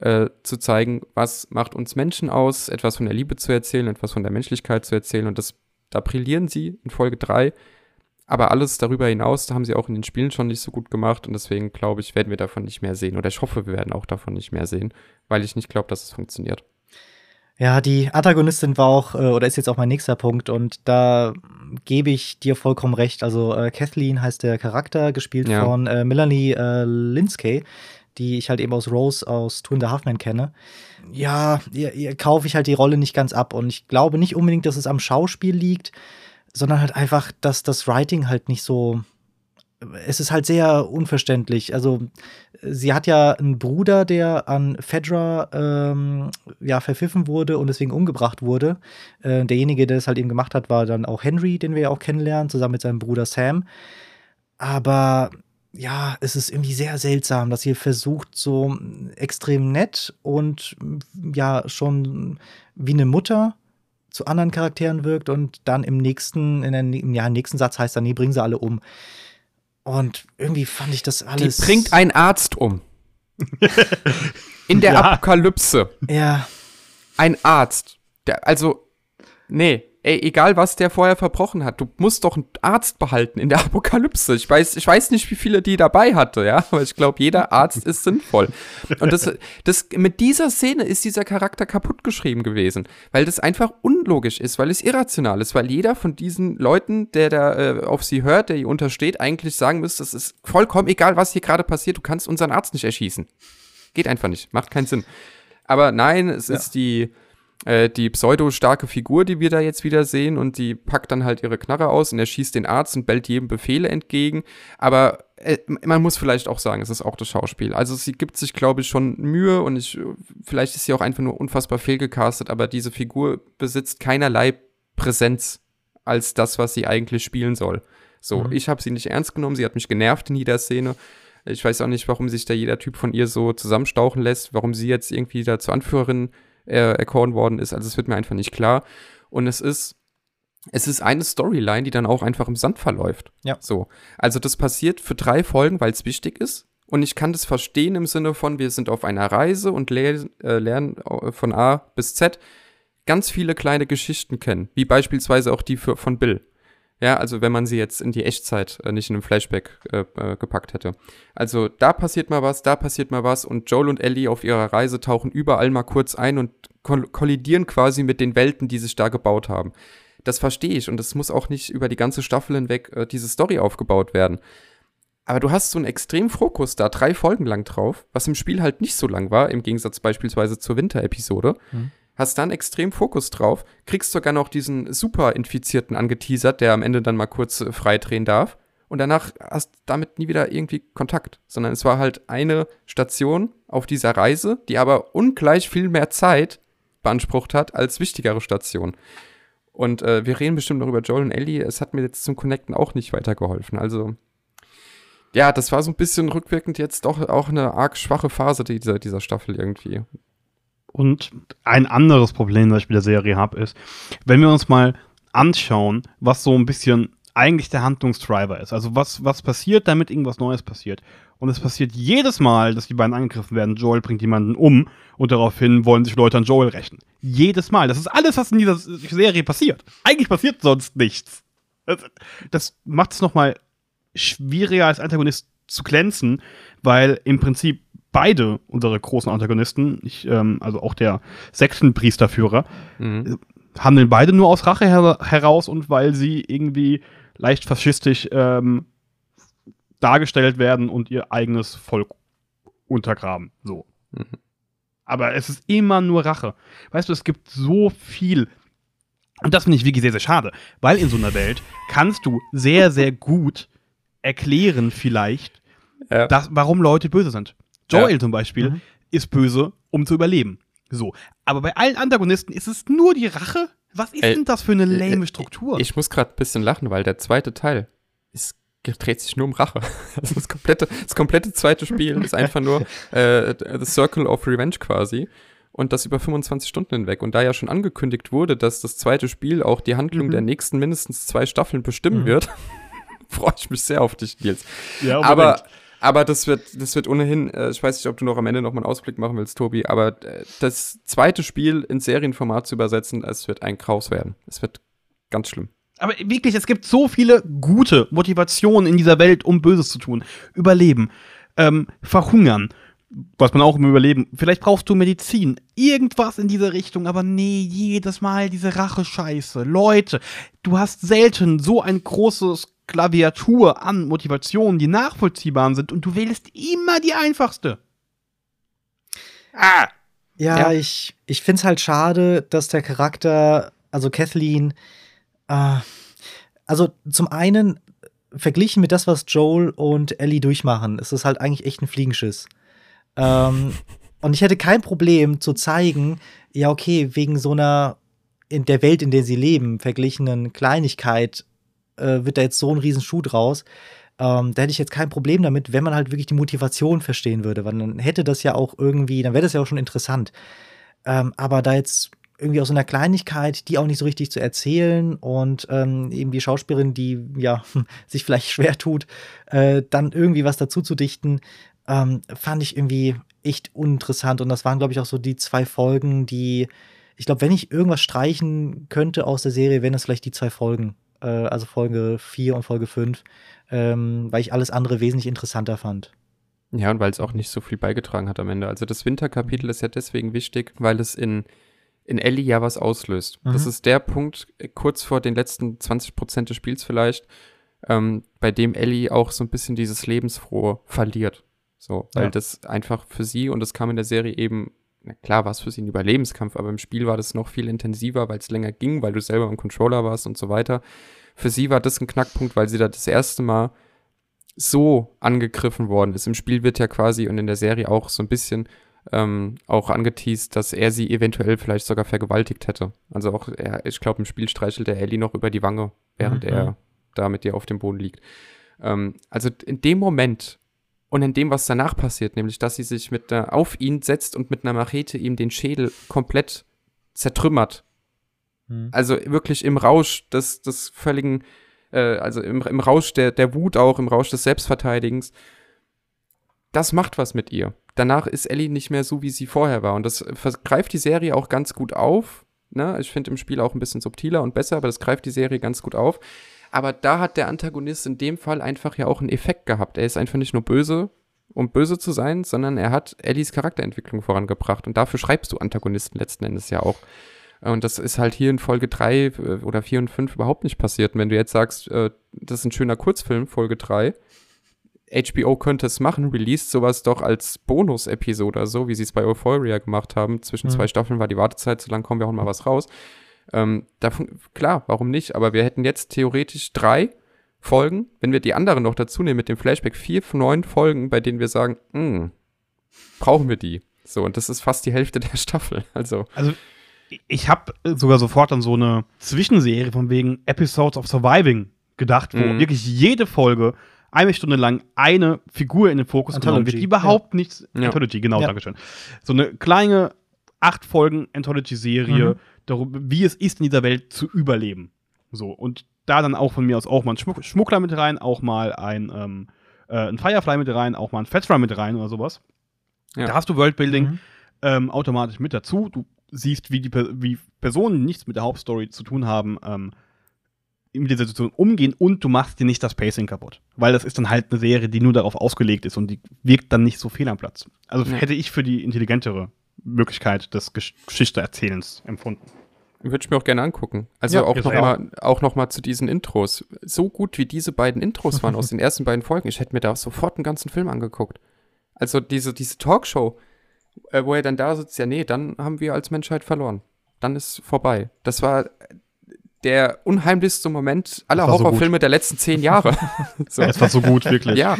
äh, zu zeigen, was macht uns Menschen aus, etwas von der Liebe zu erzählen, etwas von der Menschlichkeit zu erzählen. Und das, da brillieren sie in Folge 3. Aber alles darüber hinaus, da haben sie auch in den Spielen schon nicht so gut gemacht. Und deswegen glaube ich, werden wir davon nicht mehr sehen. Oder ich hoffe, wir werden auch davon nicht mehr sehen, weil ich nicht glaube, dass es funktioniert. Ja, die Antagonistin war auch, äh, oder ist jetzt auch mein nächster Punkt, und da gebe ich dir vollkommen recht. Also, äh, Kathleen heißt der Charakter, gespielt Ja. von äh, Melanie äh, Linsky, die ich halt eben aus Rose aus Two and a Half Men kenne. Ja, ihr, ihr kaufe ich halt die Rolle nicht ganz ab. Und ich glaube nicht unbedingt, dass es am Schauspiel liegt, sondern halt einfach, dass das Writing halt nicht so. Es ist halt sehr unverständlich. Also, sie hat ja einen Bruder, der an Fedra ähm, ja, verpfiffen wurde und deswegen umgebracht wurde. Äh, derjenige, der das halt eben gemacht hat, war dann auch Henry, den wir ja auch kennenlernen, zusammen mit seinem Bruder Sam. Aber ja, es ist irgendwie sehr seltsam, dass ihr versucht, so extrem nett und ja, schon wie eine Mutter zu anderen Charakteren wirkt und dann im nächsten, in der, im, ja, im nächsten Satz heißt dann, nee, bringen sie alle um. Und irgendwie fand ich das alles. Die bringt ein Arzt um. in der Ja. Apokalypse. Ja, Ein Arzt. Der, also, nee. Ey, egal was der vorher verbrochen hat, du musst doch einen Arzt behalten in der Apokalypse. Ich weiß, ich weiß nicht, wie viele die dabei hatte, ja, aber ich glaube, jeder Arzt ist sinnvoll. Und das, das, mit dieser Szene ist dieser Charakter kaputt geschrieben gewesen, weil das einfach unlogisch ist, weil es irrational ist, weil jeder von diesen Leuten, der da äh, auf sie hört, der ihr untersteht, eigentlich sagen müsste, es ist vollkommen egal, was hier gerade passiert, du kannst unseren Arzt nicht erschießen. Geht einfach nicht, macht keinen Sinn. Aber nein, es Ja. ist die, äh, die pseudo-starke Figur, die wir da jetzt wieder sehen und die packt dann halt ihre Knarre aus und er schießt den Arzt und bellt jedem Befehle entgegen. Aber äh, man muss vielleicht auch sagen, es ist auch das Schauspiel. Also sie gibt sich, glaube ich, schon Mühe und ich, vielleicht ist sie auch einfach nur unfassbar fehlgecastet, aber diese Figur besitzt keinerlei Präsenz als das, was sie eigentlich spielen soll. So, Mhm. ich habe sie nicht ernst genommen, sie hat mich genervt in jeder Szene. Ich weiß auch nicht, warum sich da jeder Typ von ihr so zusammenstauchen lässt, warum sie jetzt irgendwie da zur Anführerin äh, erkoren worden ist. Also es wird mir einfach nicht klar. Und es ist, es ist eine Storyline, die dann auch einfach im Sand verläuft. Ja. So. Also das passiert für drei Folgen, weil es wichtig ist. Und ich kann das verstehen im Sinne von, wir sind auf einer Reise und le äh, lernen von A bis Z ganz viele kleine Geschichten kennen, wie beispielsweise auch die für, von Bill. Ja, also wenn man sie jetzt in die Echtzeit äh, nicht in einem Flashback äh, äh, gepackt hätte. Also da passiert mal was, da passiert mal was und Joel und Ellie auf ihrer Reise tauchen überall mal kurz ein und kollidieren quasi mit den Welten, die sich da gebaut haben. Das verstehe ich und es muss auch nicht über die ganze Staffel hinweg äh, diese Story aufgebaut werden. Aber du hast so einen extremen Fokus da drei Folgen lang drauf, was im Spiel halt nicht so lang war, im Gegensatz beispielsweise zur Winter-Episode. Mhm. Hast dann extrem Fokus drauf, kriegst sogar noch diesen Super-Infizierten angeteasert, der am Ende dann mal kurz äh, freidrehen darf. Und danach hast damit nie wieder irgendwie Kontakt, sondern es war halt eine Station auf dieser Reise, die aber ungleich viel mehr Zeit beansprucht hat als wichtigere Stationen. Und äh, wir reden bestimmt noch über Joel und Ellie. Es hat mir jetzt zum Connecten auch nicht weitergeholfen. Also, ja, das war so ein bisschen rückwirkend jetzt doch auch eine arg schwache Phase dieser, dieser Staffel irgendwie. Und ein anderes Problem, das ich mit der Serie habe, ist, wenn wir uns mal anschauen, was so ein bisschen eigentlich der Handlungsdriver ist. Also was, was passiert, damit irgendwas Neues passiert. Und es passiert jedes Mal, dass die beiden angegriffen werden. Joel bringt jemanden um und daraufhin wollen sich Leute an Joel rächen. Jedes Mal. Das ist alles, was in dieser Serie passiert. Eigentlich passiert sonst nichts. Das, das macht es nochmal schwieriger als Antagonist zu glänzen, weil im Prinzip beide unsere großen Antagonisten, ich, ähm, also auch der Sektenpriesterführer, Mhm. handeln beide nur aus Rache her heraus und weil sie irgendwie leicht faschistisch ähm, dargestellt werden und ihr eigenes Volk untergraben. So. Mhm. Aber es ist immer nur Rache. Weißt du, es gibt so viel. Und das finde ich wirklich sehr, sehr schade. Weil in so einer Welt kannst du sehr, sehr gut erklären, vielleicht, Ja. dass, warum Leute böse sind. Joel Ja. zum Beispiel Mhm. ist böse, um zu überleben. So. Aber bei allen Antagonisten ist es nur die Rache. Was ist Ey, denn das für eine äh, lame Struktur? Ich muss gerade ein bisschen lachen, weil der zweite Teil dreht sich nur um Rache. Also das komplette, das komplette zweite Spiel ist einfach nur äh, The Circle of Revenge quasi. Und das über 25 Stunden hinweg. Und da ja schon angekündigt wurde, dass das zweite Spiel auch die Handlung Mhm. der nächsten mindestens zwei Staffeln bestimmen Mhm. wird, freue ich mich sehr auf dich, Nils. ja, Aber, aber das wird, das wird ohnehin, äh, ich weiß nicht, ob du noch am Ende noch mal einen Ausblick machen willst, Tobi, aber äh, das zweite Spiel ins Serienformat zu übersetzen, es wird ein Kraus werden. Es wird ganz schlimm. Aber wirklich, es gibt so viele gute Motivationen in dieser Welt, um Böses zu tun. Überleben, ähm, verhungern, was man auch im Überleben. Vielleicht brauchst du Medizin, irgendwas in diese Richtung, aber nee, jedes Mal diese Rache-Scheiße. Leute, du hast selten so ein großes Klaviatur an Motivationen, die nachvollziehbar sind und du wählst immer die einfachste. Ah! Ja, Ja. ich, ich finde es halt schade, dass der Charakter, also Kathleen, äh, also zum einen verglichen mit das, was Joel und Ellie durchmachen, ist es halt eigentlich echt ein Fliegenschiss. Ähm, und ich hätte kein Problem zu zeigen, ja, okay, wegen so einer in der Welt, in der sie leben, verglichenen Kleinigkeit, äh, wird da jetzt so ein riesen Schuh draus. Ähm, da hätte ich jetzt kein Problem damit, wenn man halt wirklich die Motivation verstehen würde, weil dann hätte das ja auch irgendwie, dann wäre das ja auch schon interessant. Ähm, aber da jetzt irgendwie aus so einer Kleinigkeit, die auch nicht so richtig zu erzählen und ähm, eben die Schauspielerin, die ja sich vielleicht schwer tut, äh, dann irgendwie was dazu zu dichten, ähm, fand ich irgendwie echt uninteressant. Und das waren, glaube ich, auch so die zwei Folgen, die, ich glaube, wenn ich irgendwas streichen könnte aus der Serie, wären das vielleicht die zwei Folgen. Äh, also Folge 4 und Folge 5, ähm, weil ich alles andere wesentlich interessanter fand. Ja, und weil es auch nicht so viel beigetragen hat am Ende. Also das Winterkapitel ist ja deswegen wichtig, weil es in, in Ellie ja was auslöst. Mhm. Das ist der Punkt, äh, kurz vor den letzten 20 Prozent des Spiels vielleicht, ähm, bei dem Ellie auch so ein bisschen dieses Lebensfrohe verliert. So, weil Ja. das einfach für sie, und das kam in der Serie eben, na klar war es für sie ein Überlebenskampf, aber im Spiel war das noch viel intensiver, weil es länger ging, weil du selber im Controller warst und so weiter. Für sie war das ein Knackpunkt, weil sie da das erste Mal so angegriffen worden ist. Im Spiel wird ja quasi und in der Serie auch so ein bisschen ähm, auch angeteased, dass er sie eventuell vielleicht sogar vergewaltigt hätte. Also auch, er, ich glaube, im Spiel streichelt er Ellie noch über die Wange, während Mhm. er da mit ihr auf dem Boden liegt. Ähm, also in dem Moment und in dem, was danach passiert, nämlich, dass sie sich mit einer, auf ihn setzt und mit einer Machete ihm den Schädel komplett zertrümmert. Also wirklich im Rausch des, des völligen, äh, also im, im Rausch der, der Wut auch, im Rausch des Selbstverteidigens. Das macht was mit ihr. Danach ist Ellie nicht mehr so, wie sie vorher war. Und das greift die Serie auch ganz gut auf. Ne? Ich finde im Spiel auch ein bisschen subtiler und besser, aber das greift die Serie ganz gut auf. Aber da hat der Antagonist in dem Fall einfach ja auch einen Effekt gehabt. Er ist einfach nicht nur böse, um böse zu sein, sondern er hat Ellies Charakterentwicklung vorangebracht. Und dafür schreibst du Antagonisten letzten Endes ja auch. Und das ist halt hier in Folge 3 oder 4 und 5 überhaupt nicht passiert. Und wenn du jetzt sagst, äh, das ist ein schöner Kurzfilm, Folge 3, HBO könnte es machen, released sowas doch als Bonus-Episode oder so, wie sie es bei Euphoria gemacht haben. Zwischen Mhm. zwei Staffeln war die Wartezeit, so lange kommen wir auch mal was raus. Ähm, davon, klar, warum nicht? Aber wir hätten jetzt theoretisch drei Folgen, wenn wir die anderen noch dazu nehmen mit dem Flashback, vier von neun Folgen, bei denen wir sagen, "Hm, brauchen wir die? So, und das ist fast die Hälfte der Staffel. Also, Also, ich habe sogar sofort an so eine Zwischenserie von wegen Episodes of Surviving gedacht, wo Mhm. wirklich jede Folge eine Stunde lang eine Figur in den Fokus genommen wird, Anthology, die überhaupt nichts. Ja. Anthology, genau, Ja. Dankeschön. So eine kleine acht Folgen Anthology-Serie, Mhm. darüber, wie es ist, in dieser Welt zu überleben. So, und da dann auch von mir aus auch mal ein Schmuck Schmuggler mit rein, auch mal ein, ähm, äh, ein Firefly mit rein, auch mal ein Fetra mit rein oder sowas. Ja. Da hast du Worldbuilding Mhm. ähm, automatisch mit dazu. Du siehst, wie die Per- wie Personen, die nichts mit der Hauptstory zu tun haben, ähm, mit dieser Situation umgehen und du machst dir nicht das Pacing kaputt. Weil das ist dann halt eine Serie, die nur darauf ausgelegt ist und die wirkt dann nicht so fehl am Platz. Also Ja. hätte ich für die intelligentere Möglichkeit des Gesch Geschichteerzählens empfunden. Würde ich mir auch gerne angucken. Also Ja, auch nochmal auch noch mal zu diesen Intros. So gut wie diese beiden Intros waren aus den ersten beiden Folgen, ich hätte mir da sofort einen ganzen Film angeguckt. Also diese, diese Talkshow, äh, wo er dann da sitzt, ja, nee, dann haben wir als Menschheit verloren. Dann ist vorbei. Das war der unheimlichste Moment aller war so Horrorfilme der letzten zehn Jahre. so. Es war so gut, wirklich. Ja,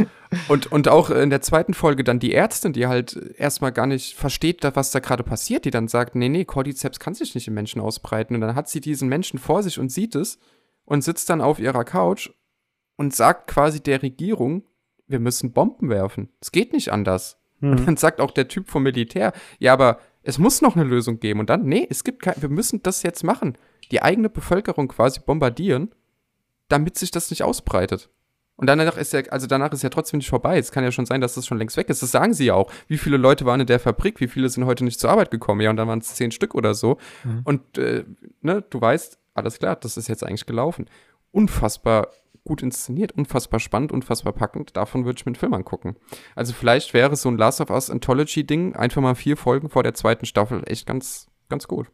und, und auch in der zweiten Folge dann die Ärztin, die halt erstmal gar nicht versteht, was da gerade passiert, die dann sagt, nee, nee, Cordyceps kann sich nicht im Menschen ausbreiten. Und dann hat sie diesen Menschen vor sich und sieht es und sitzt dann auf ihrer Couch und sagt quasi der Regierung, wir müssen Bomben werfen. Es geht nicht anders. Und Hm. dann sagt auch der Typ vom Militär, ja, aber es muss noch eine Lösung geben. Und dann, nee, es gibt kein, wir müssen das jetzt machen. Die eigene Bevölkerung quasi bombardieren, damit sich das nicht ausbreitet. Und danach ist ja, also danach ist ja trotzdem nicht vorbei. Es kann ja schon sein, dass das schon längst weg ist. Das sagen sie ja auch. Wie viele Leute waren in der Fabrik? Wie viele sind heute nicht zur Arbeit gekommen? Ja, und dann waren es zehn Stück oder so. Mhm. Und äh, ne, du weißt, alles klar, das ist jetzt eigentlich gelaufen. Unfassbar gut inszeniert, unfassbar spannend, unfassbar packend. Davon würde ich mir einen Film angucken. Also vielleicht wäre so ein Last of Us Anthology-Ding einfach mal vier Folgen vor der zweiten Staffel echt ganz, ganz gut.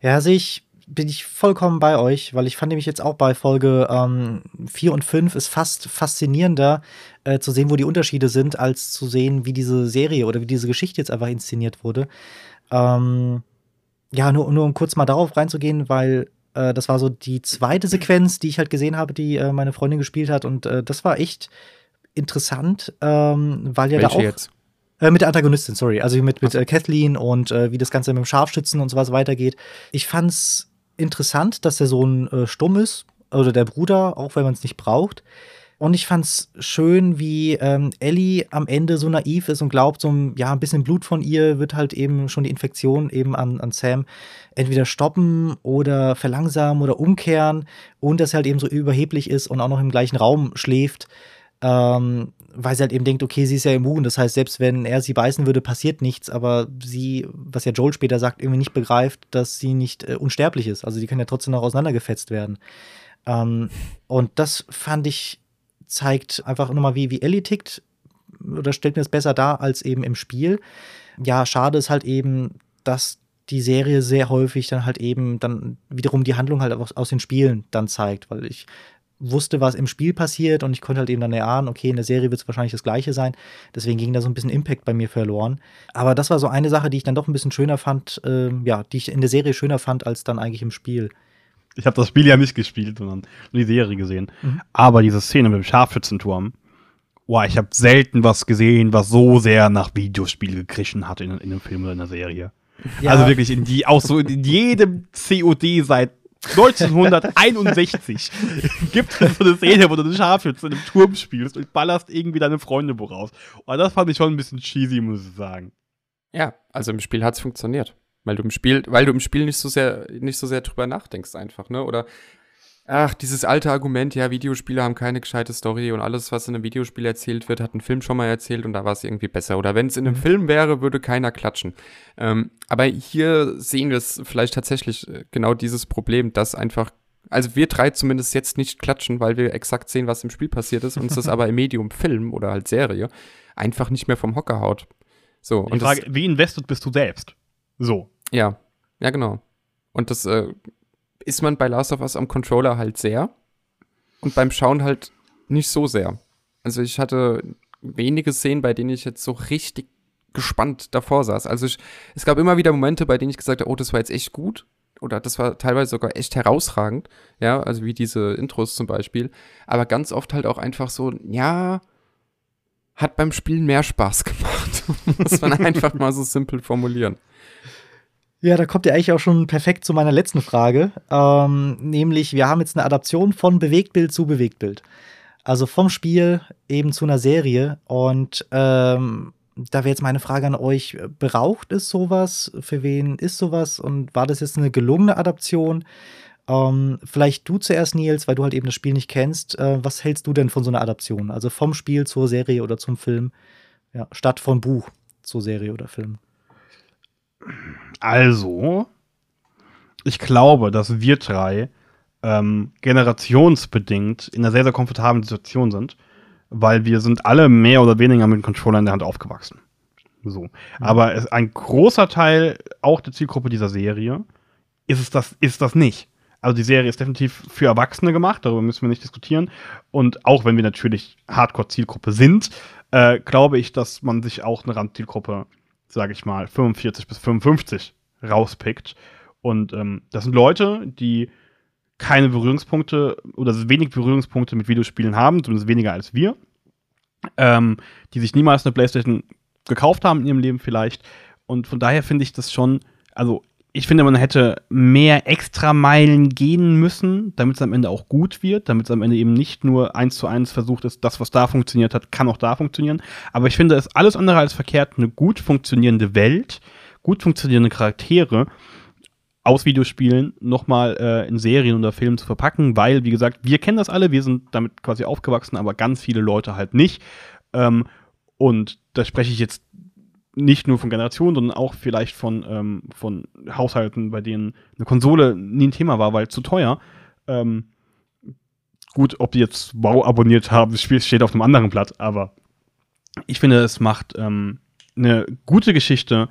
Ja, sehe ich, bin ich vollkommen bei euch, weil ich fand nämlich jetzt auch bei Folge ähm, 4 und 5 ist fast faszinierender äh, zu sehen, wo die Unterschiede sind, als zu sehen, wie diese Serie oder wie diese Geschichte jetzt einfach inszeniert wurde. Ähm, ja, nur, nur um kurz mal darauf reinzugehen, weil äh, das war so die zweite Sequenz, die ich halt gesehen habe, die äh, meine Freundin gespielt hat. Und äh, das war echt interessant, ähm, weil ja da Welche auch. jetzt? Äh, mit der Antagonistin, sorry. Also mit, mit äh, Kathleen und äh, wie das Ganze mit dem Scharfschützen und sowas weitergeht. Ich fand's interessant, dass der Sohn äh, stumm ist. Oder der Bruder, auch wenn man es nicht braucht. Und ich fand's schön, wie ähm, Ellie am Ende so naiv ist und glaubt, so ein, ja, ein bisschen Blut von ihr wird halt eben schon die Infektion eben an, an Sam entweder stoppen oder verlangsamen oder umkehren. Und dass er halt eben so überheblich ist und auch noch im gleichen Raum schläft ähm, weil sie halt eben denkt, okay, sie ist ja immun. Das heißt, selbst wenn er sie beißen würde, passiert nichts. Aber sie, was ja Joel später sagt, irgendwie nicht begreift, dass sie nicht äh, unsterblich ist. Also die kann ja trotzdem noch auseinandergefetzt werden. Ähm, und das fand ich, zeigt einfach nochmal, wie, wie Ellie tickt. Oder stellt mir das besser dar als eben im Spiel. Ja, schade ist halt eben, dass die Serie sehr häufig dann halt eben dann wiederum die Handlung halt aus, aus den Spielen dann zeigt, weil ich wusste, was im Spiel passiert und ich konnte halt eben dann erahnen, okay, in der Serie wird es wahrscheinlich das gleiche sein. Deswegen ging da so ein bisschen Impact bei mir verloren. Aber das war so eine Sache, die ich dann doch ein bisschen schöner fand, ähm, ja, die ich in der Serie schöner fand als dann eigentlich im Spiel. Ich habe das Spiel ja nicht gespielt, sondern nur die Serie gesehen. Mhm. Aber diese Szene mit dem Scharfschützenturm, boah, ich habe selten was gesehen, was so sehr nach Videospiel gekrischen hat in, in einem Film oder in einer Serie. Also wirklich in die, auch so in jedem COD seit 1961 gibt es so eine Szene, wo du eine Scharfschütze in einem Turm spielst und ballerst irgendwie deine Freunde woraus. Und das fand ich schon ein bisschen cheesy, muss ich sagen. Ja, also im Spiel hat es funktioniert. Weil du im Spiel, weil du im Spiel nicht so sehr, nicht so sehr drüber nachdenkst einfach, ne? Oder ach, dieses alte Argument, ja, Videospiele haben keine gescheite Story und alles, was in einem Videospiel erzählt wird, hat ein Film schon mal erzählt und da war es irgendwie besser. Oder wenn es in einem Mhm. Film wäre, würde keiner klatschen. Ähm, aber hier sehen wir es vielleicht tatsächlich äh, genau dieses Problem, dass einfach also wir drei zumindest jetzt nicht klatschen, weil wir exakt sehen, was im Spiel passiert ist, uns das aber im Medium Film oder halt Serie einfach nicht mehr vom Hocker haut. So, Die und Frage, wie invested bist du selbst? So. ja, ja, genau. Und das äh, ist man bei Last of Us am Controller halt sehr und beim Schauen halt nicht so sehr. Also ich hatte wenige Szenen, bei denen ich jetzt so richtig gespannt davor saß. Also ich, es gab immer wieder Momente, bei denen ich gesagt habe, oh, das war jetzt echt gut oder das war teilweise sogar echt herausragend, ja, also wie diese Intros zum Beispiel, aber ganz oft halt auch einfach so, ja, hat beim Spielen mehr Spaß gemacht, muss man einfach mal so simpel formulieren. Ja, da kommt ihr eigentlich auch schon perfekt zu meiner letzten Frage. Ähm, nämlich, wir haben jetzt eine Adaption von Bewegtbild zu Bewegtbild. Also vom Spiel eben zu einer Serie. Und ähm, da wäre jetzt meine Frage an euch: Braucht es sowas? Für wen ist sowas? Und war das jetzt eine gelungene Adaption? Ähm, vielleicht du zuerst, Nils, weil du halt eben das Spiel nicht kennst. Äh, was hältst du denn von so einer Adaption? Also vom Spiel zur Serie oder zum Film? Ja, statt von Buch zur Serie oder Film. Also, ich glaube, dass wir drei ähm, generationsbedingt in einer sehr, sehr komfortablen Situation sind, weil wir sind alle mehr oder weniger mit dem Controller in der Hand aufgewachsen. So. Aber es, ein großer Teil auch der Zielgruppe dieser Serie ist es das, ist das nicht. Also die Serie ist definitiv für Erwachsene gemacht, darüber müssen wir nicht diskutieren. Und auch wenn wir natürlich Hardcore-Zielgruppe sind, äh, glaube ich, dass man sich auch eine Randzielgruppe, sage ich mal, 45 bis 55 rauspickt. Und ähm, das sind Leute, die keine Berührungspunkte oder wenig Berührungspunkte mit Videospielen haben, zumindest weniger als wir, ähm, die sich niemals eine Playstation gekauft haben in ihrem Leben vielleicht. Und von daher finde ich das schon, also ich finde, man hätte mehr Extrameilen gehen müssen, damit es am Ende auch gut wird, damit es am Ende eben nicht nur eins zu eins versucht ist, das, was da funktioniert hat, kann auch da funktionieren. Aber ich finde es alles andere als verkehrt, eine gut funktionierende Welt, gut funktionierende Charaktere aus Videospielen nochmal äh, in Serien oder Filmen zu verpacken, weil, wie gesagt, wir kennen das alle, wir sind damit quasi aufgewachsen, aber ganz viele Leute halt nicht. Ähm, und da spreche ich jetzt nicht nur von Generationen, sondern auch vielleicht von, ähm, von Haushalten, bei denen eine Konsole nie ein Thema war, weil zu teuer. Ähm, gut, ob die jetzt Wow abonniert haben, das Spiel steht auf einem anderen Blatt, aber ich finde, es macht ähm, eine gute Geschichte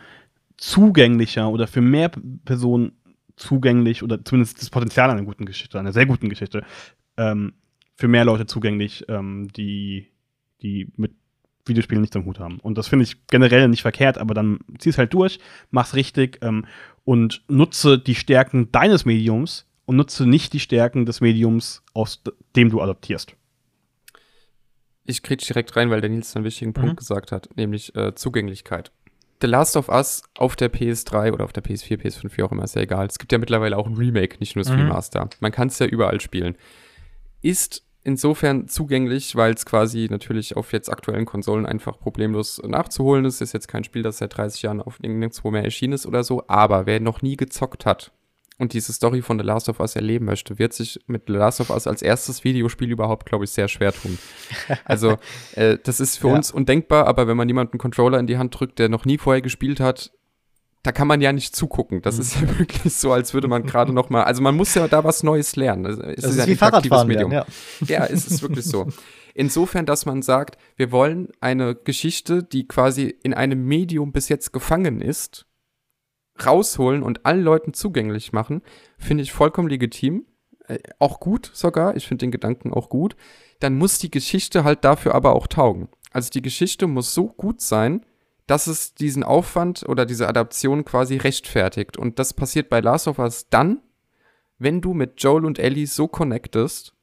zugänglicher oder für mehr Personen zugänglich oder zumindest das Potenzial einer guten Geschichte, einer sehr guten Geschichte, ähm, für mehr Leute zugänglich, ähm, die, die mit Videospielen nichts am Hut haben. Und das finde ich generell nicht verkehrt, aber dann zieh es halt durch, mach's richtig ähm, und nutze die Stärken deines Mediums und nutze nicht die Stärken des Mediums, aus dem du adoptierst. Ich kriege direkt rein, weil der Nils einen wichtigen Punkt mhm. gesagt hat, nämlich äh, Zugänglichkeit. The Last of Us auf der PS3 oder auf der PS4, PS5, wie auch immer, ist ja egal. Es gibt ja mittlerweile auch ein Remake, nicht nur das mhm. Remaster. Man kann es ja überall spielen. Ist insofern zugänglich, weil es quasi natürlich auf jetzt aktuellen Konsolen einfach problemlos nachzuholen ist. Ist jetzt kein Spiel, das seit 30 Jahren auf nirgendwo mehr erschienen ist oder so. Aber wer noch nie gezockt hat und diese Story von The Last of Us erleben möchte, wird sich mit The Last of Us als erstes Videospiel überhaupt, glaube ich, sehr schwer tun. Also, äh, das ist für ja. uns undenkbar, aber wenn man jemanden einen Controller in die Hand drückt, der noch nie vorher gespielt hat, da kann man ja nicht zugucken. Das mhm. ist ja wirklich so, als würde man gerade noch mal, also man muss ja da was Neues lernen. Es das ist, ist ja ein wie Fahrradfahren Medium. Lernen, ja. ja, es ist wirklich so. Insofern, dass man sagt, wir wollen eine Geschichte, die quasi in einem Medium bis jetzt gefangen ist, rausholen und allen Leuten zugänglich machen, finde ich vollkommen legitim. Äh, auch gut sogar. Ich finde den Gedanken auch gut. Dann muss die Geschichte halt dafür aber auch taugen. Also die Geschichte muss so gut sein, dass es diesen Aufwand oder diese Adaption quasi rechtfertigt. Und das passiert bei Last of Us dann, wenn du mit Joel und Ellie so connectest,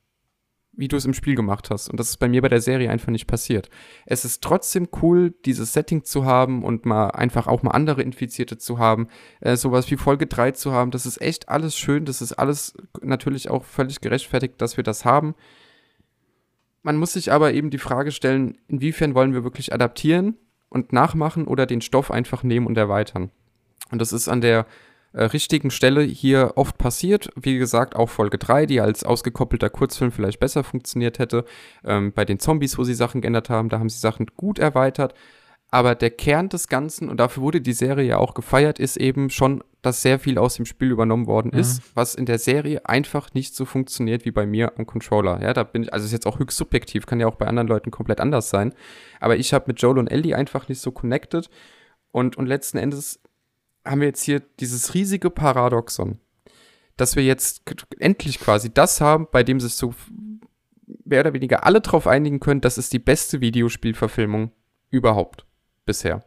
wie du es im Spiel gemacht hast. Und das ist bei mir bei der Serie einfach nicht passiert. Es ist trotzdem cool, dieses Setting zu haben und mal einfach auch mal andere Infizierte zu haben, äh, sowas wie Folge 3 zu haben. Das ist echt alles schön. Das ist alles natürlich auch völlig gerechtfertigt, dass wir das haben. Man muss sich aber eben die Frage stellen, inwiefern wollen wir wirklich adaptieren und nachmachen oder den Stoff einfach nehmen und erweitern. Und das ist an der äh, richtigen Stelle hier oft passiert. Wie gesagt, auch Folge 3, die als ausgekoppelter Kurzfilm vielleicht besser funktioniert hätte. Ähm, bei den Zombies, wo sie Sachen geändert haben, da haben sie Sachen gut erweitert. Aber der Kern des Ganzen, und dafür wurde die Serie ja auch gefeiert, ist eben schon, dass sehr viel aus dem Spiel übernommen worden mhm. ist, was in der Serie einfach nicht so funktioniert wie bei mir am Controller. Ja, da bin ich, also ist jetzt auch höchst subjektiv, kann ja auch bei anderen Leuten komplett anders sein. Aber ich habe mit Joel und Ellie einfach nicht so connected. Und, und letzten Endes haben wir jetzt hier dieses riesige Paradoxon, dass wir jetzt endlich quasi das haben, bei dem sich so mehr oder weniger alle drauf einigen können, das ist die beste Videospielverfilmung überhaupt bisher.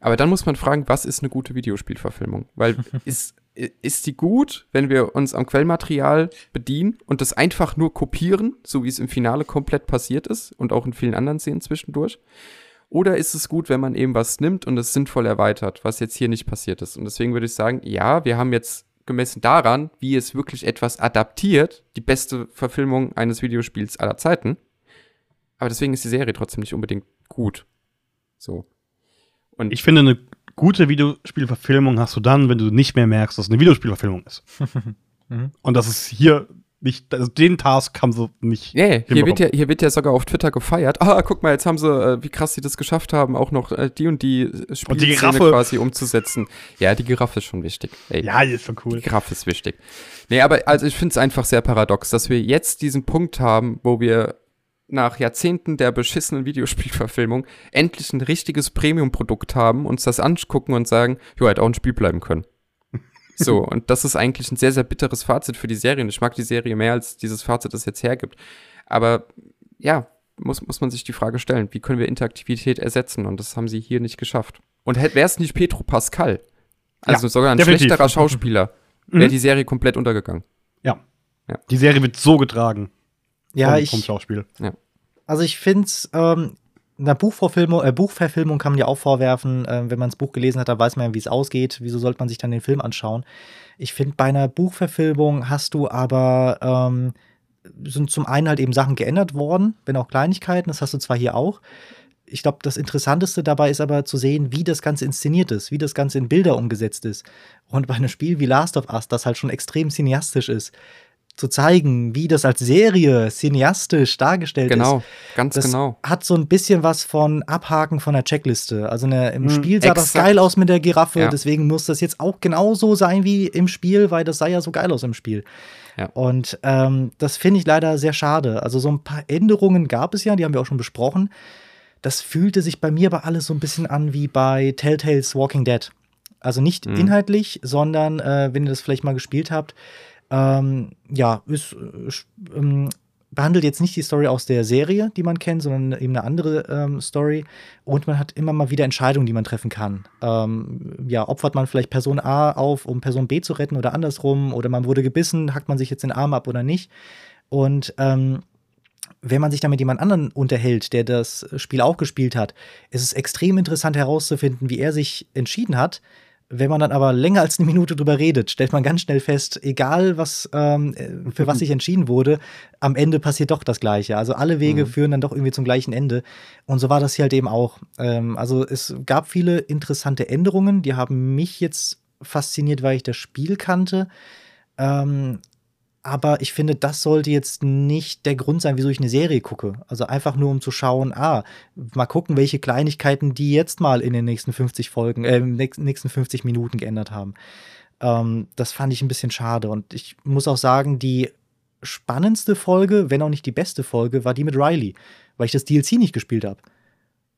Aber dann muss man fragen, was ist eine gute Videospielverfilmung? Weil ist, ist die gut, wenn wir uns am Quellmaterial bedienen und das einfach nur kopieren, so wie es im Finale komplett passiert ist und auch in vielen anderen Szenen zwischendurch? Oder ist es gut, wenn man eben was nimmt und es sinnvoll erweitert, was jetzt hier nicht passiert ist? Und deswegen würde ich sagen, ja, wir haben jetzt gemessen daran, wie es wirklich etwas adaptiert, die beste Verfilmung eines Videospiels aller Zeiten. Aber deswegen ist die Serie trotzdem nicht unbedingt gut. So. Und ich finde, eine gute Videospielverfilmung hast du dann, wenn du nicht mehr merkst, dass es eine Videospielverfilmung ist. mhm. Und das ist hier nicht, also den Task haben sie nicht. Nee, hier wird, ja, hier wird ja sogar auf Twitter gefeiert. Ah, guck mal, jetzt haben sie, äh, wie krass sie das geschafft haben, auch noch äh, die und die Spielszene quasi umzusetzen. Ja, die Giraffe ist schon wichtig. Ey, ja, die ist schon cool. Die Giraffe ist wichtig. Nee, aber also ich finde es einfach sehr paradox, dass wir jetzt diesen Punkt haben, wo wir nach Jahrzehnten der beschissenen Videospielverfilmung endlich ein richtiges Premium-Produkt haben, uns das angucken und sagen, jo, hätte auch ein Spiel bleiben können. So, und das ist eigentlich ein sehr, sehr bitteres Fazit für die Serie. Und ich mag die Serie mehr, als dieses Fazit das jetzt hergibt. Aber ja, muss, muss man sich die Frage stellen, wie können wir Interaktivität ersetzen? Und das haben sie hier nicht geschafft. Und wäre es nicht Petro Pascal, also Ja, sogar ein definitiv. schlechterer Schauspieler, Mhm. wäre die Serie komplett untergegangen. Ja. Ja. Die Serie wird so getragen Ja, vom, ich, vom Schauspiel. Also ich finde es, ähm, einer Buchverfilmung, äh, Buchverfilmung kann man ja auch vorwerfen, äh, wenn man das Buch gelesen hat, da weiß man ja, wie es ausgeht. Wieso sollte man sich dann den Film anschauen? Ich finde, bei einer Buchverfilmung hast du aber, ähm, sind zum einen halt eben Sachen geändert worden, wenn auch Kleinigkeiten, das hast du zwar hier auch. Ich glaube, das Interessanteste dabei ist aber zu sehen, wie das Ganze inszeniert ist, wie das Ganze in Bilder umgesetzt ist. Und bei einem Spiel wie Last of Us, das halt schon extrem cineastisch ist, zu zeigen, wie das als Serie cineastisch dargestellt ist. Genau, ganz Das genau. hat so ein bisschen was von Abhaken von der Checkliste. Also eine, im Hm, Spiel sah das exakt. geil aus mit der Giraffe, Ja. deswegen muss das jetzt auch genauso sein wie im Spiel, weil das sah ja so geil aus im Spiel. Ja. Und ähm, das finde ich leider sehr schade. Also so ein paar Änderungen gab es ja, die haben wir auch schon besprochen. Das fühlte sich bei mir aber alles so ein bisschen an wie bei Telltales Walking Dead. Also nicht Mhm. inhaltlich, sondern äh, wenn ihr das vielleicht mal gespielt habt, ähm, ja, ist, äh, ähm, behandelt jetzt nicht die Story aus der Serie, die man kennt, sondern eben eine andere ähm, Story. Und man hat immer mal wieder Entscheidungen, die man treffen kann. Ähm, ja, opfert man vielleicht Person A auf, um Person B zu retten oder andersrum? Oder man wurde gebissen, hackt man sich jetzt den Arm ab oder nicht? Und ähm, wenn man sich dann mit jemand anderen unterhält, der das Spiel auch gespielt hat, ist es extrem interessant herauszufinden, wie er sich entschieden hat. Wenn man dann aber länger als eine Minute drüber redet, stellt man ganz schnell fest, egal was ähm, äh, für was sich entschieden wurde, am Ende passiert doch das Gleiche. Also alle Wege Mhm. führen dann doch irgendwie zum gleichen Ende. Und so war das hier halt eben auch. Ähm, also es gab viele interessante Änderungen, die haben mich jetzt fasziniert, weil ich das Spiel kannte. Ähm, aber ich finde, das sollte jetzt nicht der Grund sein, wieso ich eine Serie gucke. Also einfach nur, um zu schauen, ah, mal gucken, welche Kleinigkeiten die jetzt mal in den nächsten 50 Folgen, äh, nächsten 50 Minuten geändert haben. Ähm, das fand ich ein bisschen schade. Und ich muss auch sagen, die spannendste Folge, wenn auch nicht die beste Folge, war die mit Riley, weil ich das DLC nicht gespielt habe.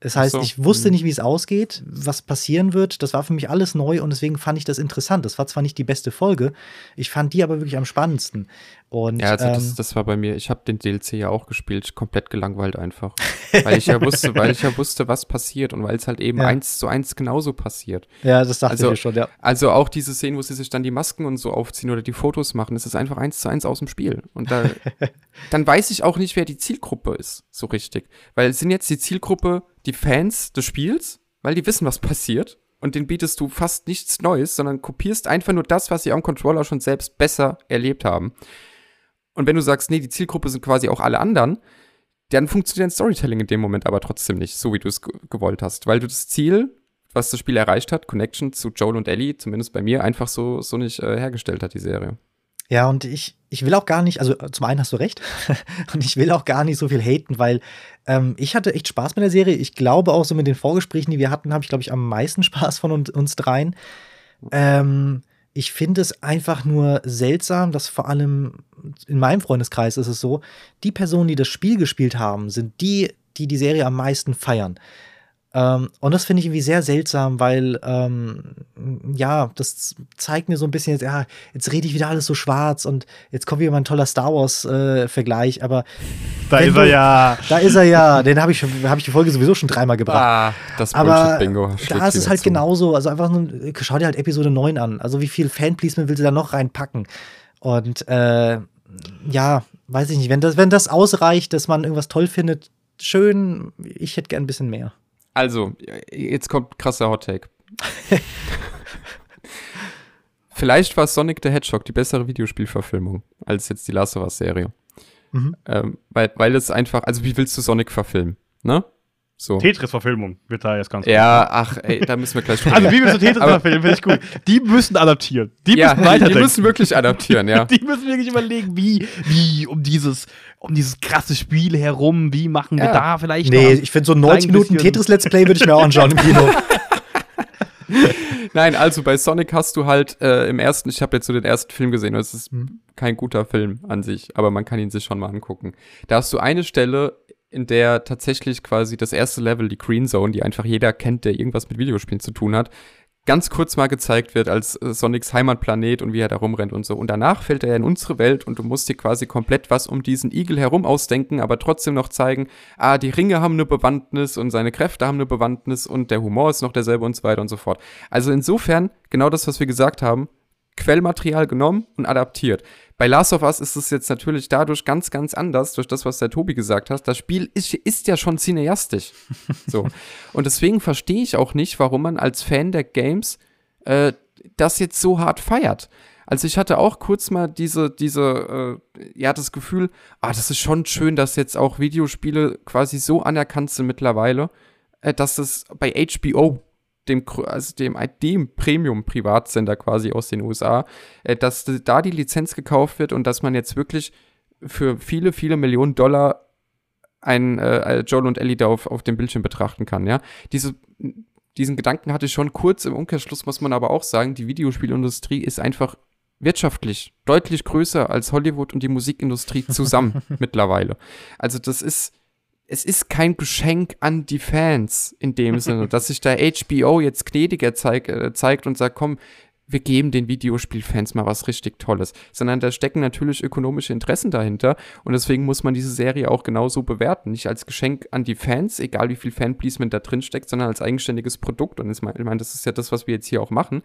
Das heißt, so. ich wusste Mhm. nicht, wie es ausgeht, was passieren wird. Das war für mich alles neu und deswegen fand ich das interessant. Das war zwar nicht die beste Folge, ich fand die aber wirklich am spannendsten. Und Ja, also ähm, das, das war bei mir, ich habe den DLC ja auch gespielt, komplett gelangweilt einfach. weil ich ja wusste, weil ich ja wusste, was passiert und weil es halt eben Ja. eins zu eins genauso passiert. ja, das dachte also- ich mir schon, ja. Also auch diese Szenen, wo sie sich dann die Masken und so aufziehen oder die Fotos machen, das ist einfach eins zu eins aus dem Spiel. Und da, dann weiß ich auch nicht, wer die Zielgruppe ist, so richtig. Weil sind jetzt die Zielgruppe die Fans des Spiels, weil die wissen, was passiert. Und denen bietest du fast nichts Neues, sondern kopierst einfach nur das, was sie am Controller schon selbst besser erlebt haben. Und wenn du sagst, nee, die Zielgruppe sind quasi auch alle anderen, dann funktioniert dein Storytelling in dem Moment aber trotzdem nicht, so wie du es ge- gewollt hast. Weil du das Ziel, was das Spiel erreicht hat, Connection zu Joel und Ellie, zumindest bei mir, einfach so, so nicht äh, hergestellt hat, die Serie. Ja, und ich, ich will auch gar nicht, also zum einen hast du recht, und ich will auch gar nicht so viel haten, weil ähm, ich hatte echt Spaß mit der Serie. Ich glaube auch so mit den Vorgesprächen, die wir hatten, habe ich, glaube ich, am meisten Spaß von uns, uns dreien. Ähm, ich finde es einfach nur seltsam, dass vor allem in meinem Freundeskreis ist es so, die Personen, die das Spiel gespielt haben, sind die, die die Serie am meisten feiern. Ähm, und das finde ich irgendwie sehr seltsam, weil, ähm, ja, das zeigt mir so ein bisschen, jetzt, ja, jetzt rede ich wieder alles so schwarz und jetzt kommt wieder mal ein toller Star Wars-Vergleich, aber Da ist er du- ja. da ist er ja, den habe ich, schon- hab ich die Folge sowieso schon dreimal gebracht. Ah, das Aber Bullshit-Bingo. da ist es halt zu. genauso. Also einfach nur, schau dir halt Episode 9 an. Also wie viel Fanpleasement will sie da noch reinpacken? Und äh, ja, weiß ich nicht. Wenn das, wenn das ausreicht, dass man irgendwas toll findet, schön. Ich hätte gern ein bisschen mehr. Also, jetzt kommt krasser Hot-Take. Vielleicht war Sonic the Hedgehog die bessere Videospielverfilmung als jetzt die Last of Us-Serie. Mhm. Ähm, weil, weil es einfach, also wie willst du Sonic verfilmen? Ne? So. Tetris-Verfilmung wird da jetzt ganz Ja, ach, ey, da müssen wir gleich drüber Also, wie willst du Tetris verfilmen? Finde ich gut. Die müssen adaptieren. Die ja, müssen die, die weiterdenken. müssen wirklich adaptieren, ja. Die müssen wirklich überlegen, wie, wie um dieses, um dieses krasse Spiel herum, wie machen wir Ja. da vielleicht Nee, noch ich finde so 90 klein Minuten Tetris-Let's Play würde ich mir auch anschauen im Kino. Nein, also bei Sonic hast du halt äh, im ersten, ich habe jetzt so den ersten Film gesehen, und es ist Mhm. kein guter Film an sich, aber man kann ihn sich schon mal angucken. Da hast du eine Stelle, in der tatsächlich quasi das erste Level, die Green Zone, die einfach jeder kennt, der irgendwas mit Videospielen zu tun hat, ganz kurz mal gezeigt wird als äh, Sonics Heimatplanet und wie er da rumrennt und so. Und danach fällt er in unsere Welt und du musst dir quasi komplett was um diesen Igel herum ausdenken, aber trotzdem noch zeigen, ah, die Ringe haben eine Bewandtnis und seine Kräfte haben eine Bewandtnis und der Humor ist noch derselbe und so weiter und so fort. Also insofern, genau das, was wir gesagt haben, Quellmaterial genommen und adaptiert. Bei Last of Us ist es jetzt natürlich dadurch ganz, ganz anders, durch das, was der Tobi gesagt hat. Das Spiel ist, ist ja schon cineastisch. so. Und deswegen verstehe ich auch nicht, warum man als Fan der Games äh, das jetzt so hart feiert. Also ich hatte auch kurz mal diese, diese, äh, ja, das Gefühl, ah, das ist schon schön, dass jetzt auch Videospiele quasi so anerkannt sind mittlerweile, äh, dass es bei HBO dem, also dem, dem Premium-Privatsender quasi aus den USA, äh, dass da die Lizenz gekauft wird und dass man jetzt wirklich für viele, viele Millionen Dollar ein äh, Joel und Ellie da auf, auf dem Bildschirm betrachten kann, ja. Diese, diesen Gedanken hatte ich schon kurz, im Umkehrschluss muss man aber auch sagen, die Videospielindustrie ist einfach wirtschaftlich deutlich größer als Hollywood und die Musikindustrie zusammen mittlerweile. Also das ist, es ist kein Geschenk an die Fans in dem Sinne, dass sich da HBO jetzt gnädiger zeig, äh, zeigt und sagt, komm, wir geben den Videospielfans mal was richtig Tolles, sondern da stecken natürlich ökonomische Interessen dahinter und deswegen muss man diese Serie auch genauso bewerten. Nicht als Geschenk an die Fans, egal wie viel Fanpleasement da drin steckt, sondern als eigenständiges Produkt. Und ich meine, das ist ja das, was wir jetzt hier auch machen.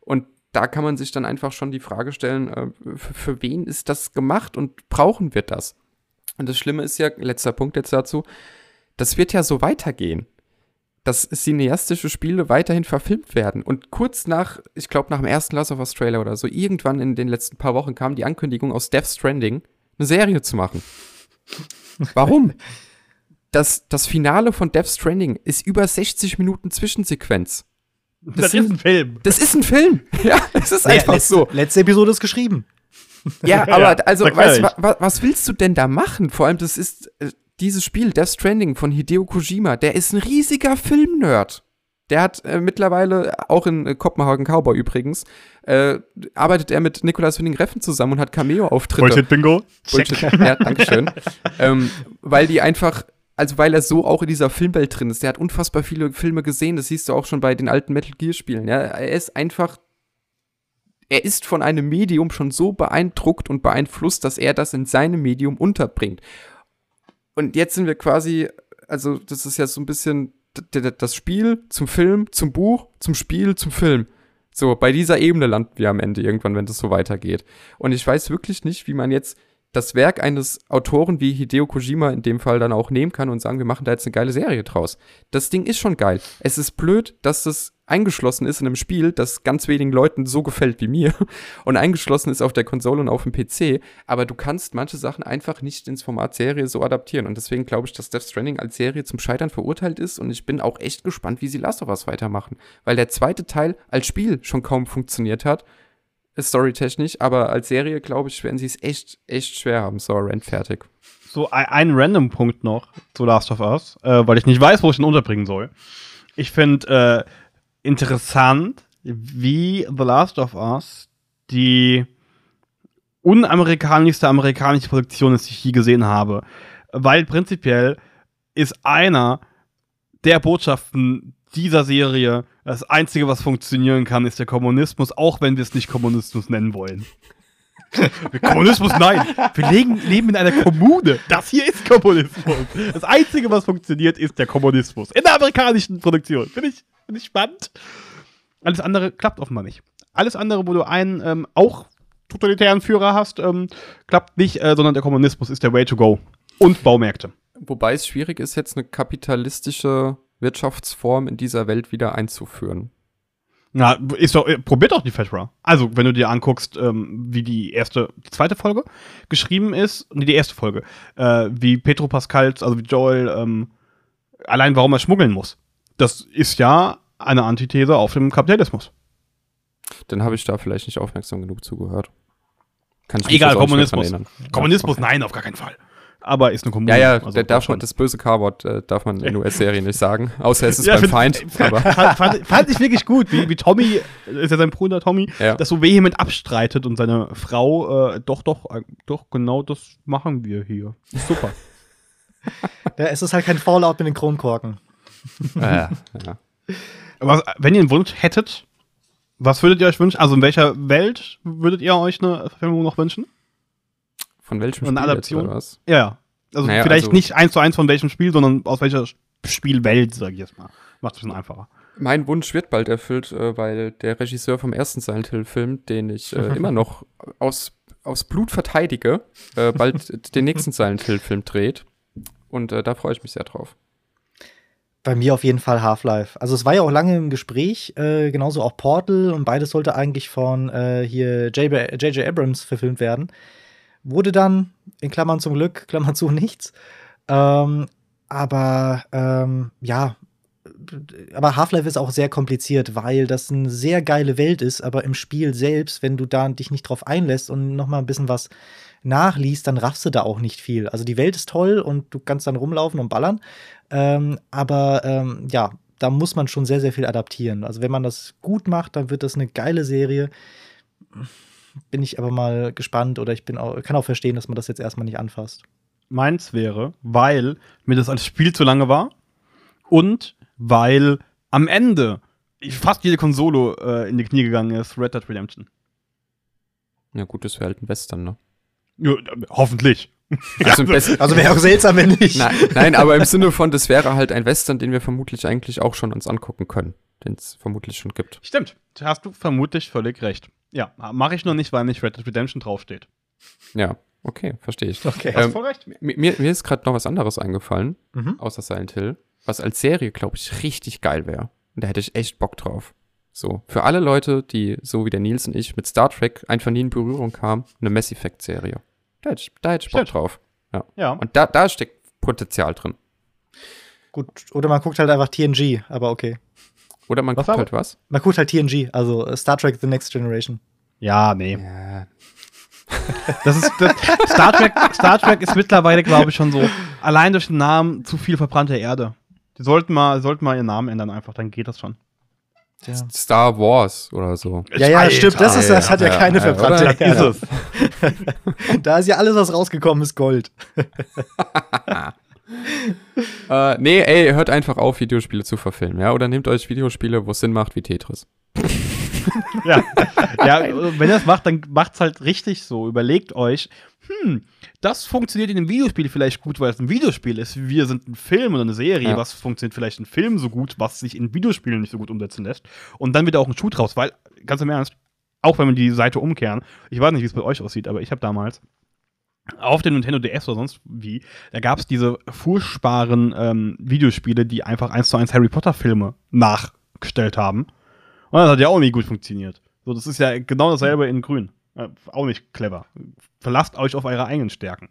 Und da kann man sich dann einfach schon die Frage stellen, äh, für, für wen ist das gemacht und brauchen wir das? Und das Schlimme ist ja, letzter Punkt jetzt dazu, das wird ja so weitergehen. Dass cineastische Spiele weiterhin verfilmt werden. Und kurz nach, ich glaube, nach dem ersten Last of Us Trailer oder so, irgendwann in den letzten paar Wochen kam die Ankündigung aus Death Stranding, eine Serie zu machen. Warum? Das, das Finale von Death Stranding ist über 60 Minuten Zwischensequenz. Das, das sind, ist ein Film. Das ist ein Film. Ja, es ist einfach letzte, so. Letzte Episode ist geschrieben. Ja, aber also, weißt, wa, was willst du denn da machen? Vor allem, das ist äh, dieses Spiel, Death Stranding von Hideo Kojima, der ist ein riesiger Filmnerd. Der hat äh, mittlerweile, auch in äh, Kopenhagen Cowboy übrigens, äh, arbeitet er mit Nicolas Winding Reffen zusammen und hat Cameo-Auftritte. Bullshit Bingo. Bullshit, ja, dankeschön. ähm, weil die einfach, also weil er so auch in dieser Filmwelt drin ist. Der hat unfassbar viele Filme gesehen, das siehst du auch schon bei den alten Metal Gear Spielen. Ja? Er ist einfach er ist von einem Medium schon so beeindruckt und beeinflusst, dass er das in seinem Medium unterbringt. Und jetzt sind wir quasi, also das ist ja so ein bisschen das Spiel zum Film, zum Buch, zum Spiel, zum Film. So, bei dieser Ebene landen wir am Ende irgendwann, wenn das so weitergeht. Und ich weiß wirklich nicht, wie man jetzt das Werk eines Autoren wie Hideo Kojima in dem Fall dann auch nehmen kann und sagen, wir machen da jetzt eine geile Serie draus. Das Ding ist schon geil. Es ist blöd, dass das eingeschlossen ist in einem Spiel, das ganz wenigen Leuten so gefällt wie mir und eingeschlossen ist auf der Konsole und auf dem PC, aber du kannst manche Sachen einfach nicht ins Format Serie so adaptieren. Und deswegen glaube ich, dass Death Stranding als Serie zum Scheitern verurteilt ist. Und ich bin auch echt gespannt, wie sie Last of Us weitermachen, weil der zweite Teil als Spiel schon kaum funktioniert hat, storytechnisch, aber als Serie glaube ich, werden sie es echt, echt schwer haben. So, Rent fertig. So, ein, ein random Punkt noch zu Last of Us, äh, weil ich nicht weiß, wo ich ihn unterbringen soll. Ich finde, äh, interessant, wie The Last of Us die unamerikanischste amerikanische Produktion ist, die ich je gesehen habe. Weil prinzipiell ist einer der Botschaften dieser Serie das Einzige, was funktionieren kann, ist der Kommunismus, auch wenn wir es nicht Kommunismus nennen wollen. Kommunismus, nein. Wir legen, leben in einer Kommune. Das hier ist Kommunismus. Das Einzige, was funktioniert, ist der Kommunismus. In der amerikanischen Produktion. Finde ich, find ich spannend. Alles andere klappt offenbar nicht. Alles andere, wo du einen ähm, auch totalitären Führer hast, ähm, klappt nicht, äh, sondern der Kommunismus ist der Way to go. Und Baumärkte. Wobei es schwierig ist, jetzt eine kapitalistische Wirtschaftsform in dieser Welt wieder einzuführen. Na, ist doch, äh, probiert doch die Fedra. Also, wenn du dir anguckst, ähm, wie die erste, die zweite Folge geschrieben ist, nee, die erste Folge, äh, wie Petro Pascal, also wie Joel, ähm, allein warum er schmuggeln muss. Das ist ja eine Antithese auf dem Kapitalismus. Dann habe ich da vielleicht nicht aufmerksam genug zugehört. Egal, Kommunismus. Kommunismus, ja, okay. nein, auf gar keinen Fall. Aber ist eine Kommune. Ja, ja, also darf man, das böse K-Wort äh, darf man in US-Serien nicht sagen. Außer es ist ja, beim find, Feind. Aber. Fand, fand, ich wirklich gut, wie, wie Tommy, ist ja sein Bruder Tommy, ja. das so vehement abstreitet und seine Frau, äh, doch, doch, äh, doch, genau das machen wir hier. Super. ja, es ist halt kein Fallout mit den Kronkorken. ja, ja. Aber wenn ihr einen Wunsch hättet, Was würdet ihr euch wünschen? Also in welcher Welt würdet ihr euch eine Verfilmung noch wünschen? Von welchem Eine Spiel jetzt, Adaption? oder was? Ja, ja. Also Naja, vielleicht also- nicht eins zu eins von welchem Spiel, sondern aus welcher Spielwelt, sag ich jetzt mal. Macht es ein bisschen einfacher. Mein Wunsch wird bald erfüllt, äh, weil der Regisseur vom ersten Silent Hill-Film, den ich äh, immer noch aus, aus Blut verteidige, äh, bald den nächsten Silent Hill-Film dreht. Und äh, da freue ich mich sehr drauf. Bei mir auf jeden Fall Half-Life. Also es war ja auch lange im Gespräch, äh, genauso auch Portal und beides sollte eigentlich von äh, hier J.J. Abrams verfilmt werden. Wurde dann, in Klammern zum Glück, Klammern zu, nichts. Ähm, aber ähm, ja, aber Half-Life ist auch sehr kompliziert, weil das eine sehr geile Welt ist, aber im Spiel selbst, wenn du da dich nicht drauf einlässt und noch mal ein bisschen was nachliest, dann raffst du da auch nicht viel. Also die Welt ist toll und du kannst dann rumlaufen und ballern, ähm, aber ähm, ja, da muss man schon sehr, sehr viel adaptieren. Also wenn man das gut macht, dann wird das eine geile Serie. Bin ich aber mal gespannt oder ich bin auch, kann auch verstehen, dass man das jetzt erstmal nicht anfasst. Meins wäre, weil mir das als Spiel zu lange war und weil am Ende ich fast jede Konsole äh, in die Knie gegangen ist, Red Dead Redemption. Ja, gut, das wäre halt ein Western, ne? Ja, hoffentlich. Also, besten- Also wäre auch seltsam, wenn nicht. nein, nein, aber im Sinne von, das wäre halt ein Western, den wir vermutlich eigentlich auch schon uns angucken können. Den es vermutlich schon gibt. Stimmt. Da hast du vermutlich völlig recht. Ja, mache ich nur nicht, weil nicht Red Dead Redemption draufsteht. Ja, okay, verstehe ich. Okay. Ähm, voll recht. Mir, mir ist gerade noch was anderes eingefallen, Mhm. außer Silent Hill, was als Serie, glaube ich, richtig geil wäre. Und da hätte ich echt Bock drauf. So, für alle Leute, die, so wie der Nils und ich, mit Star Trek einfach nie in Berührung kamen, eine Mass Effect-Serie. Da hätte ich, da hätte ich Bock Stimmt. drauf. Ja. Und da, da steckt Potenzial drin. Gut, oder man guckt halt einfach TNG, aber okay. Oder man Was guckt halt was. Man guckt halt TNG, also äh, Star Trek The Next Generation. Ja, nee. Ja. Das ist das, Star Trek. Star Trek ist mittlerweile, glaube ich, schon so allein durch den Namen zu viel verbrannte Erde. Die sollten mal, sollten mal ihren Namen ändern einfach, dann geht das schon. Ja, Star Wars oder so. ja, ja Alter, stimmt, das, ist, das hat ja, ja, keine ja, verbrannte oder? Erde. Ist es. Da ist ja alles, was rausgekommen ist, Gold. Äh, nee, ey, hört einfach auf, Videospiele zu verfilmen, ja? Oder nehmt euch Videospiele, wo es Sinn macht, wie Tetris. Ja. ja, wenn ihr das macht, dann macht's halt richtig so. Überlegt euch, hm, das funktioniert in einem Videospiel vielleicht gut, weil es ein Videospiel ist. Wir sind ein Film oder eine Serie. Ja. Was funktioniert vielleicht in Film so gut, was sich in Videospielen nicht so gut umsetzen lässt. Und dann wird auch ein Schuh draus, weil, ganz im Ernst, auch wenn wir die Seite umkehren, ich weiß nicht, wie es bei euch aussieht, aber ich habe damals auf dem Nintendo DS oder sonst wie, da gab es diese furchtbaren ähm, Videospiele, die einfach eins zu eins Harry Potter Filme nachgestellt haben. Und das hat ja auch nicht gut funktioniert. So, das ist ja genau dasselbe in Grün. Äh, auch nicht clever. Verlasst euch auf eure eigenen Stärken.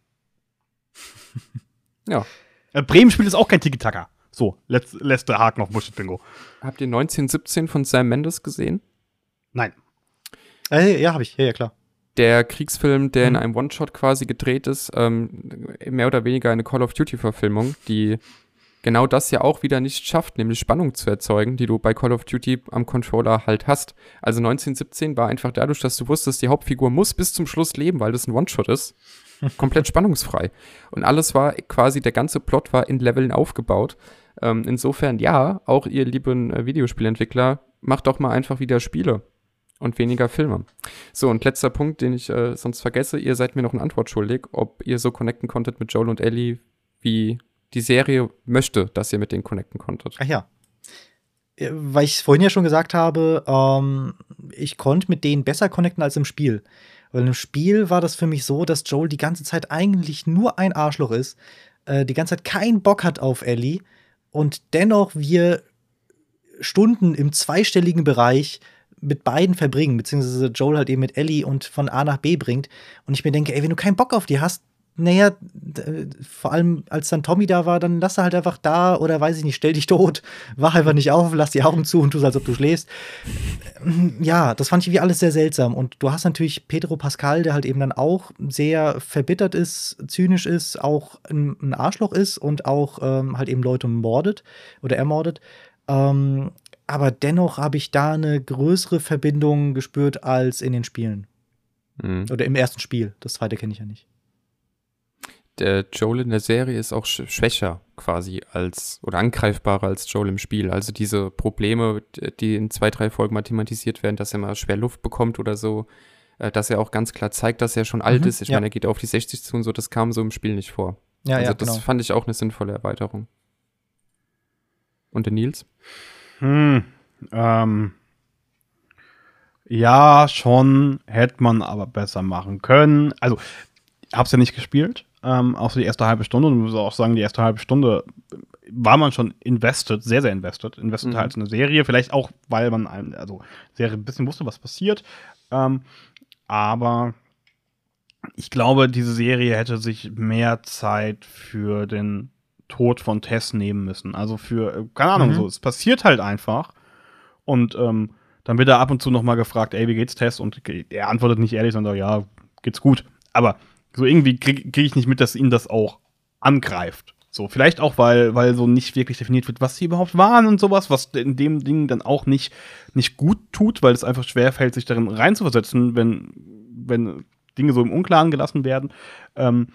Ja. Äh, Bremen spielt ist auch kein Tiki-Taka. So, letz, letzter Haken auf Bullshit-Bingo. Habt ihr 1917 von Sam Mendes gesehen? Nein. Äh, ja, habe ich. Ja, ja, klar. Der Kriegsfilm, der in Mhm. einem One-Shot quasi gedreht ist, ähm, mehr oder weniger eine Call of Duty-Verfilmung, die genau das ja auch wieder nicht schafft, nämlich Spannung zu erzeugen, die du bei Call of Duty am Controller halt hast. Also 1917 war einfach dadurch, dass du wusstest, die Hauptfigur muss bis zum Schluss leben, weil das ein One-Shot ist, komplett spannungsfrei. Und alles war quasi, der ganze Plot war in Leveln aufgebaut. Ähm, insofern, ja, auch ihr lieben äh, Videospielentwickler, macht doch mal einfach wieder Spiele und weniger Filme. So, und letzter Punkt, den ich äh, sonst vergesse, ihr seid mir noch eine Antwort schuldig, ob ihr so connecten konntet mit Joel und Ellie, wie die Serie möchte, dass ihr mit denen connecten konntet. Ach ja. Äh, Weil ich vorhin ja schon gesagt habe, ähm, ich konnte mit denen besser connecten als im Spiel. Weil im Spiel war das für mich so, dass Joel die ganze Zeit eigentlich nur ein Arschloch ist, äh, die ganze Zeit keinen Bock hat auf Ellie und dennoch wir Stunden im zweistelligen Bereich mit beiden verbringen, beziehungsweise Joel halt eben mit Ellie und von A nach B bringt. Und ich mir denke, ey, wenn du keinen Bock auf die hast, naja, d- vor allem als dann Tommy da war, dann lass er halt einfach da oder weiß ich nicht, stell dich tot, wach einfach nicht auf, lass die Augen zu und tu, als ob du schläfst. Ja, das fand ich wie alles sehr seltsam. Und du hast natürlich Pedro Pascal, der halt eben dann auch sehr verbittert ist, zynisch ist, auch ein Arschloch ist und auch ähm, halt eben Leute mordet oder ermordet. Ähm, aber dennoch habe ich da eine größere Verbindung gespürt als in den Spielen. Mhm. Oder im ersten Spiel. Das zweite kenne ich ja nicht. der Joel in der Serie ist auch sch schwächer quasi als oder angreifbarer als Joel im Spiel. Also diese Probleme, die in zwei, drei Folgen mal thematisiert werden, dass er mal schwer Luft bekommt oder so, äh, dass er auch ganz klar zeigt, dass er schon alt Mhm, ist. Ich ja. meine, er geht auf die 60 zu und so, das kam so im Spiel nicht vor. Ja, also ja, das genau. fand ich auch eine sinnvolle Erweiterung. Und der Nils? Hm, ähm, ja, schon, hätte man aber besser machen können. Also, ich hab's ja nicht gespielt, ähm, auch so die erste halbe Stunde. Und ich muss auch sagen, die erste halbe Stunde war man schon invested, sehr, sehr invested. Invested Mhm. halt in eine Serie, vielleicht auch, weil man, ein- also, Serie ein bisschen wusste, was passiert. Ähm, aber ich glaube, diese Serie hätte sich mehr Zeit für den Tod von Tess nehmen müssen. Also für, äh, keine Ahnung, Mhm. so, es passiert halt einfach. Und ähm, dann wird er ab und zu noch mal gefragt, ey, wie geht's Tess? Und er antwortet nicht ehrlich, sondern ja, geht's gut. Aber so irgendwie kriege krieg ich nicht mit, dass ihn das auch angreift. So, vielleicht auch, weil, weil so nicht wirklich definiert wird, was sie überhaupt waren und sowas, was in dem Ding dann auch nicht, nicht gut tut, weil es einfach schwer fällt, sich darin reinzuversetzen, wenn, wenn Dinge so im Unklaren gelassen werden. Ähm,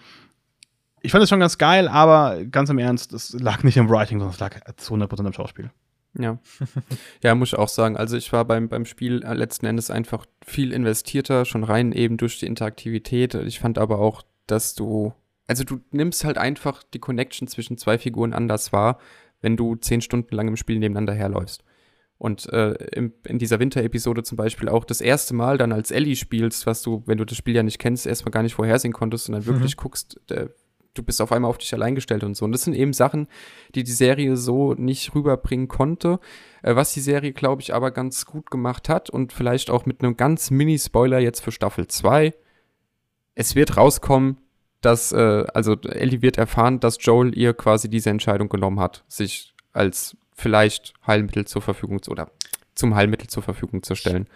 ich fand es schon ganz geil, aber ganz im Ernst, es lag nicht im Writing, sondern es lag zu 100% im Schauspiel. Ja. ja, muss ich auch sagen. Also ich war beim, beim Spiel äh, letzten Endes einfach viel investierter, schon rein eben durch die Interaktivität. Ich fand aber auch, dass du, also du nimmst halt einfach die Connection zwischen zwei Figuren anders wahr, wenn du zehn Stunden lang im Spiel nebeneinander herläufst. Und äh, im, in dieser Winter-Episode zum Beispiel auch das erste Mal dann als Ellie spielst, was du, wenn du das Spiel ja nicht kennst, erstmal gar nicht vorhersehen konntest und dann wirklich guckst, äh, du bist auf einmal auf dich allein gestellt und so. Und das sind eben Sachen, die die Serie so nicht rüberbringen konnte, äh, was die Serie, glaube ich, aber ganz gut gemacht hat und vielleicht auch mit einem ganz Mini-Spoiler jetzt für Staffel 2. Es wird rauskommen, dass, äh, also Ellie wird erfahren, dass Joel ihr quasi diese Entscheidung genommen hat, sich als vielleicht Heilmittel zur Verfügung zu, oder zum Heilmittel zur Verfügung zu stellen.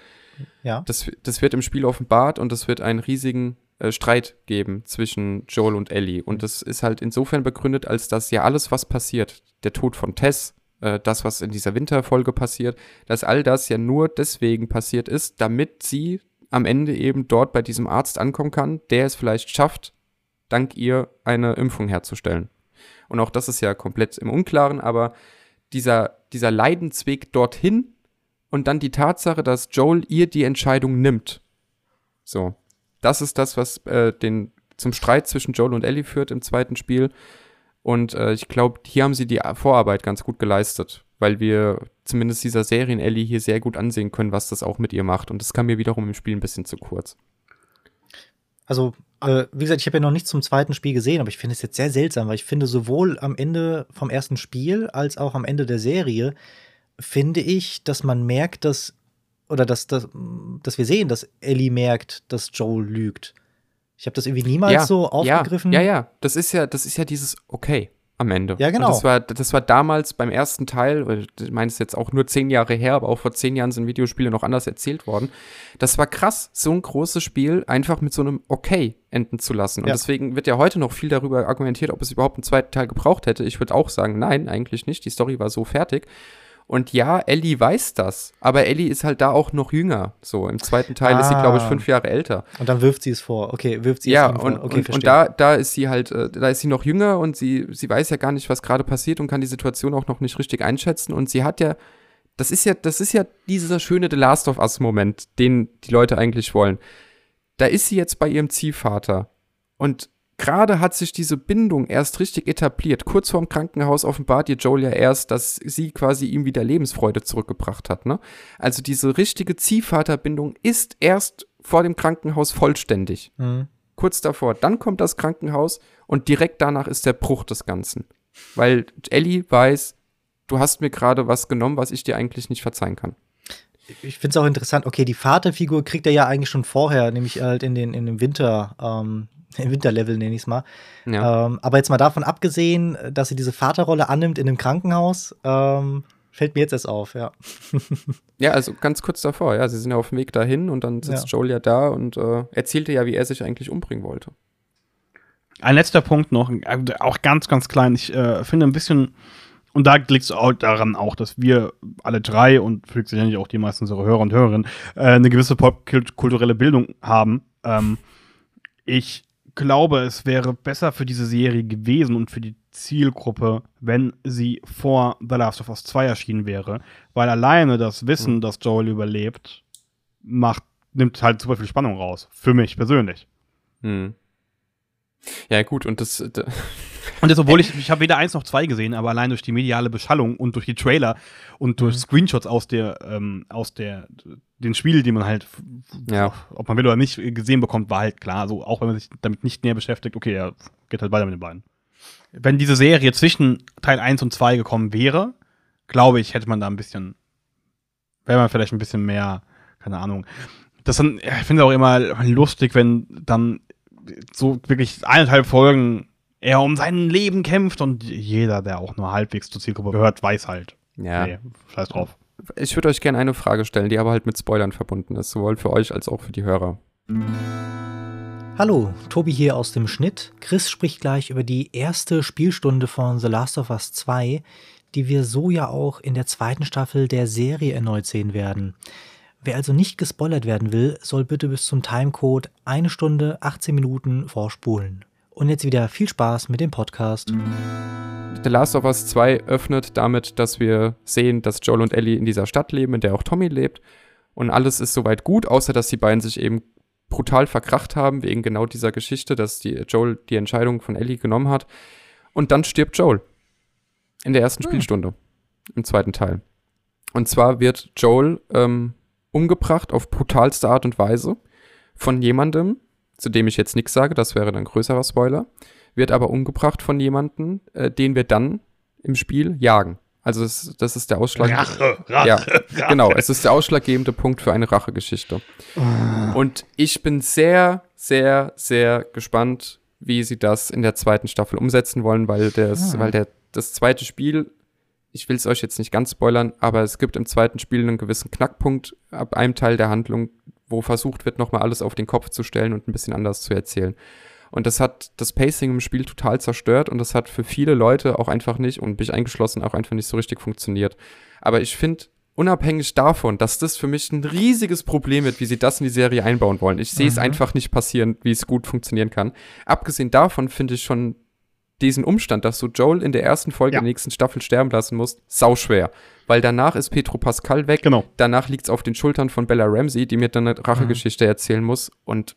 Ja. Das, das wird im Spiel offenbart und es wird einen riesigen äh, Streit geben zwischen Joel und Ellie. Und das ist halt insofern begründet, als dass ja alles, was passiert, der Tod von Tess, äh, das, was in dieser Winterfolge passiert, dass all das ja nur deswegen passiert ist, damit sie am Ende eben dort bei diesem Arzt ankommen kann, der es vielleicht schafft, dank ihr eine Impfung herzustellen. Und auch das ist ja komplett im Unklaren, aber dieser, dieser Leidensweg dorthin und dann die Tatsache, dass Joel ihr die Entscheidung nimmt. So. Das ist das, was äh, den zum Streit zwischen Joel und Ellie führt im zweiten Spiel. Und äh, ich glaube, hier haben sie die Vorarbeit ganz gut geleistet, weil wir zumindest dieser Serien Ellie hier sehr gut ansehen können, was das auch mit ihr macht. Und das kam mir wiederum im Spiel ein bisschen zu kurz. Also, äh, wie gesagt, ich habe ja noch nichts zum zweiten Spiel gesehen, aber ich finde es jetzt sehr seltsam, weil ich finde, sowohl am Ende vom ersten Spiel als auch am Ende der Serie, finde ich, dass man merkt, dass, oder dass, dass, dass wir sehen, dass Ellie merkt, dass Joel lügt. Ich habe das irgendwie niemals so aufgegriffen. Ja, ja, ja. Das ist ja, das ist ja dieses Okay am Ende. Ja, genau. Und das war, das war damals beim ersten Teil, ich meine, es jetzt auch nur zehn Jahre her, aber auch vor zehn Jahren sind Videospiele noch anders erzählt worden. Das war krass, so ein großes Spiel einfach mit so einem Okay enden zu lassen. Und Ja. deswegen wird ja heute noch viel darüber argumentiert, ob es überhaupt einen zweiten Teil gebraucht hätte. Ich würde auch sagen, nein, eigentlich nicht. Die Story war so fertig. Und ja, Ellie weiß das, aber Ellie ist halt da auch noch jünger. So, im zweiten Teil ist sie, glaube ich, Ah. fünf Jahre älter. Und dann wirft sie es vor. Okay, wirft sie Ja, es und, vor. Okay, und, verstehe. und da, da ist sie halt, äh, da ist sie noch jünger und sie, sie weiß ja gar nicht, was gerade passiert und kann die Situation auch noch nicht richtig einschätzen. Und sie hat ja, das ist ja, das ist ja dieser schöne The Last of Us-Moment, den die Leute eigentlich wollen. Da ist sie jetzt bei ihrem Ziehvater. Und gerade hat sich diese Bindung erst richtig etabliert. Kurz vorm Krankenhaus offenbart ihr Joel ja erst, dass sie quasi ihm wieder Lebensfreude zurückgebracht hat. Ne? Also diese richtige Ziehvaterbindung ist erst vor dem Krankenhaus vollständig Mhm. kurz davor. Dann kommt das Krankenhaus und direkt danach ist der Bruch des Ganzen. Weil Ellie weiß, du hast mir gerade was genommen, was ich dir eigentlich nicht verzeihen kann. ich finde es auch interessant, okay, die Vaterfigur kriegt er ja eigentlich schon vorher, nämlich halt in den in dem Winter, ähm, Winterlevel nenne ich es mal. Ja. Ähm, aber jetzt mal davon abgesehen, dass sie diese Vaterrolle annimmt in einem Krankenhaus, ähm, fällt mir jetzt erst auf, ja. ja, also ganz kurz davor, ja, sie sind ja auf dem Weg dahin und dann sitzt Ja. Joel ja da und äh, erzählte ja, wie er sich eigentlich umbringen wollte. Ein letzter Punkt noch, auch ganz, ganz klein. Ich äh, finde ein bisschen, und da liegt es auch daran auch, dass wir alle drei und höchstwahrscheinlich auch die meisten unserer Hörer und Hörerinnen äh, eine gewisse popkulturelle Bildung haben. Ähm, ich glaube, es wäre besser für diese Serie gewesen und für die Zielgruppe, wenn sie vor The Last of Us 2 erschienen wäre. Weil alleine das Wissen, mhm. dass Joel überlebt, macht, nimmt halt super viel Spannung raus. Für mich persönlich. Mhm. Ja, gut, und das. und jetzt, obwohl ich, ich habe weder eins noch zwei gesehen, aber allein durch die mediale Beschallung und durch die Trailer und durch mhm. Screenshots aus der, ähm, aus der, den Spielen, die man halt, ja. ob man will oder nicht, gesehen bekommt, war halt klar. So, auch wenn man sich damit nicht näher beschäftigt, okay, er geht halt weiter mit den beiden. Wenn diese Serie zwischen Teil 1 und 2 gekommen wäre, glaube ich, hätte man da ein bisschen, wäre man vielleicht ein bisschen mehr, keine Ahnung. Das dann, ich finde es auch immer lustig, wenn dann so wirklich eineinhalb Folgen er um sein Leben kämpft und jeder, der auch nur halbwegs zur Zielgruppe gehört, weiß halt. Ja. Nee, scheiß drauf. Ich würde euch gerne eine Frage stellen, die aber halt mit Spoilern verbunden ist, sowohl für euch als auch für die Hörer. Hallo, Tobi hier aus dem Schnitt. Chris spricht gleich über die erste Spielstunde von The Last of Us 2, die wir so ja auch in der zweiten Staffel der Serie erneut sehen werden. Wer also nicht gespoilert werden will, soll bitte bis zum Timecode eine Stunde 18 Minuten vorspulen. Und jetzt wieder viel Spaß mit dem Podcast. The Last of Us 2 öffnet damit, dass wir sehen, dass Joel und Ellie in dieser Stadt leben, in der auch Tommy lebt. Und alles ist soweit gut, außer dass die beiden sich eben brutal verkracht haben, wegen genau dieser Geschichte, dass die Joel die Entscheidung von Ellie genommen hat. Und dann stirbt Joel. In der ersten hm. Spielstunde. Im zweiten Teil. Und zwar wird Joel ähm, umgebracht auf brutalste Art und Weise von jemandem, zu dem ich jetzt nichts sage, das wäre dann größerer Spoiler, wird aber umgebracht von jemandem, äh, den wir dann im Spiel jagen. Also es, das ist der Ausschlag. Rache, Rache, ja, Rache. genau. Es ist der ausschlaggebende Punkt für eine Rachegeschichte. Oh. Und ich bin sehr, sehr, sehr gespannt, wie sie das in der zweiten Staffel umsetzen wollen, weil, das, ah. weil der, das zweite Spiel ich will es euch jetzt nicht ganz spoilern, aber es gibt im zweiten Spiel einen gewissen Knackpunkt ab einem Teil der Handlung, wo versucht wird, nochmal alles auf den Kopf zu stellen und ein bisschen anders zu erzählen. Und das hat das Pacing im Spiel total zerstört und das hat für viele Leute auch einfach nicht, und mich eingeschlossen, auch einfach nicht so richtig funktioniert. Aber ich finde, unabhängig davon, dass das für mich ein riesiges Problem wird, wie sie das in die Serie einbauen wollen. Ich sehe es mhm. einfach nicht passieren, wie es gut funktionieren kann. Abgesehen davon finde ich schon diesen Umstand, dass du Joel in der ersten Folge ja. der nächsten Staffel sterben lassen musst, sauschwer. Weil danach ist Petro Pascal weg. Genau. Danach liegt es auf den Schultern von Bella Ramsey, die mir dann eine Rachegeschichte mhm. erzählen muss. Und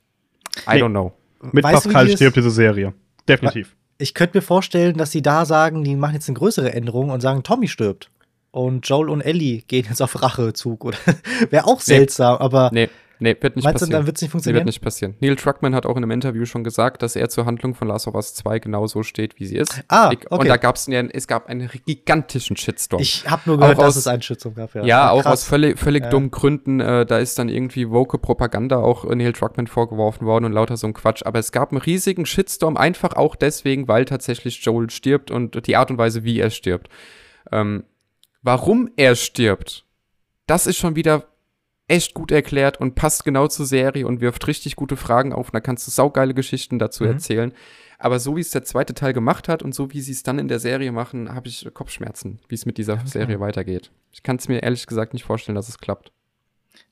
I nee. don't know. Mit weißt Pascal du, stirbt diese Serie. Definitiv. Ich könnte mir vorstellen, dass sie da sagen, die machen jetzt eine größere Änderung und sagen, Tommy stirbt. Und Joel und Ellie gehen jetzt auf Rachezug. Wäre auch seltsam, nee. aber. Nee. Nee, wird nicht Meinst passieren. Du, dann wird es nicht funktionieren? Nee, wird nicht passieren. Neil Truckman hat auch in einem Interview schon gesagt, dass er zur Handlung von Last of Us 2 genauso steht, wie sie ist. Ah, okay. Und da gab es ja, es gab einen gigantischen Shitstorm. Ich habe nur gehört, auch dass es einen Shitstorm gab. Ja, ja auch aus völlig, völlig ja. dummen Gründen. Äh, da ist dann irgendwie woke Propaganda auch Neil Truckman vorgeworfen worden und lauter so ein Quatsch. Aber es gab einen riesigen Shitstorm, einfach auch deswegen, weil tatsächlich Joel stirbt und die Art und Weise, wie er stirbt. Ähm, warum er stirbt, das ist schon wieder echt gut erklärt und passt genau zur Serie und wirft richtig gute Fragen auf. Und da kannst du saugeile Geschichten dazu mhm. erzählen. Aber so wie es der zweite Teil gemacht hat und so wie sie es dann in der Serie machen, habe ich Kopfschmerzen, wie es mit dieser okay. Serie weitergeht. Ich kann es mir ehrlich gesagt nicht vorstellen, dass es klappt.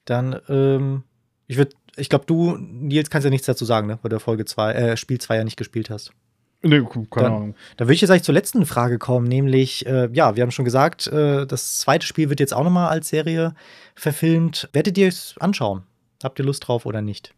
Dann, ähm, ich würde, ich glaube, du, Nils, kannst ja nichts dazu sagen, ne? Weil du Folge 2, äh, Spiel 2 ja nicht gespielt hast. Nee, keine dann, Ahnung. Da würde ich jetzt eigentlich zur letzten Frage kommen, nämlich, äh, ja, wir haben schon gesagt, äh, das zweite Spiel wird jetzt auch nochmal als Serie verfilmt. Werdet ihr es anschauen? Habt ihr Lust drauf oder nicht?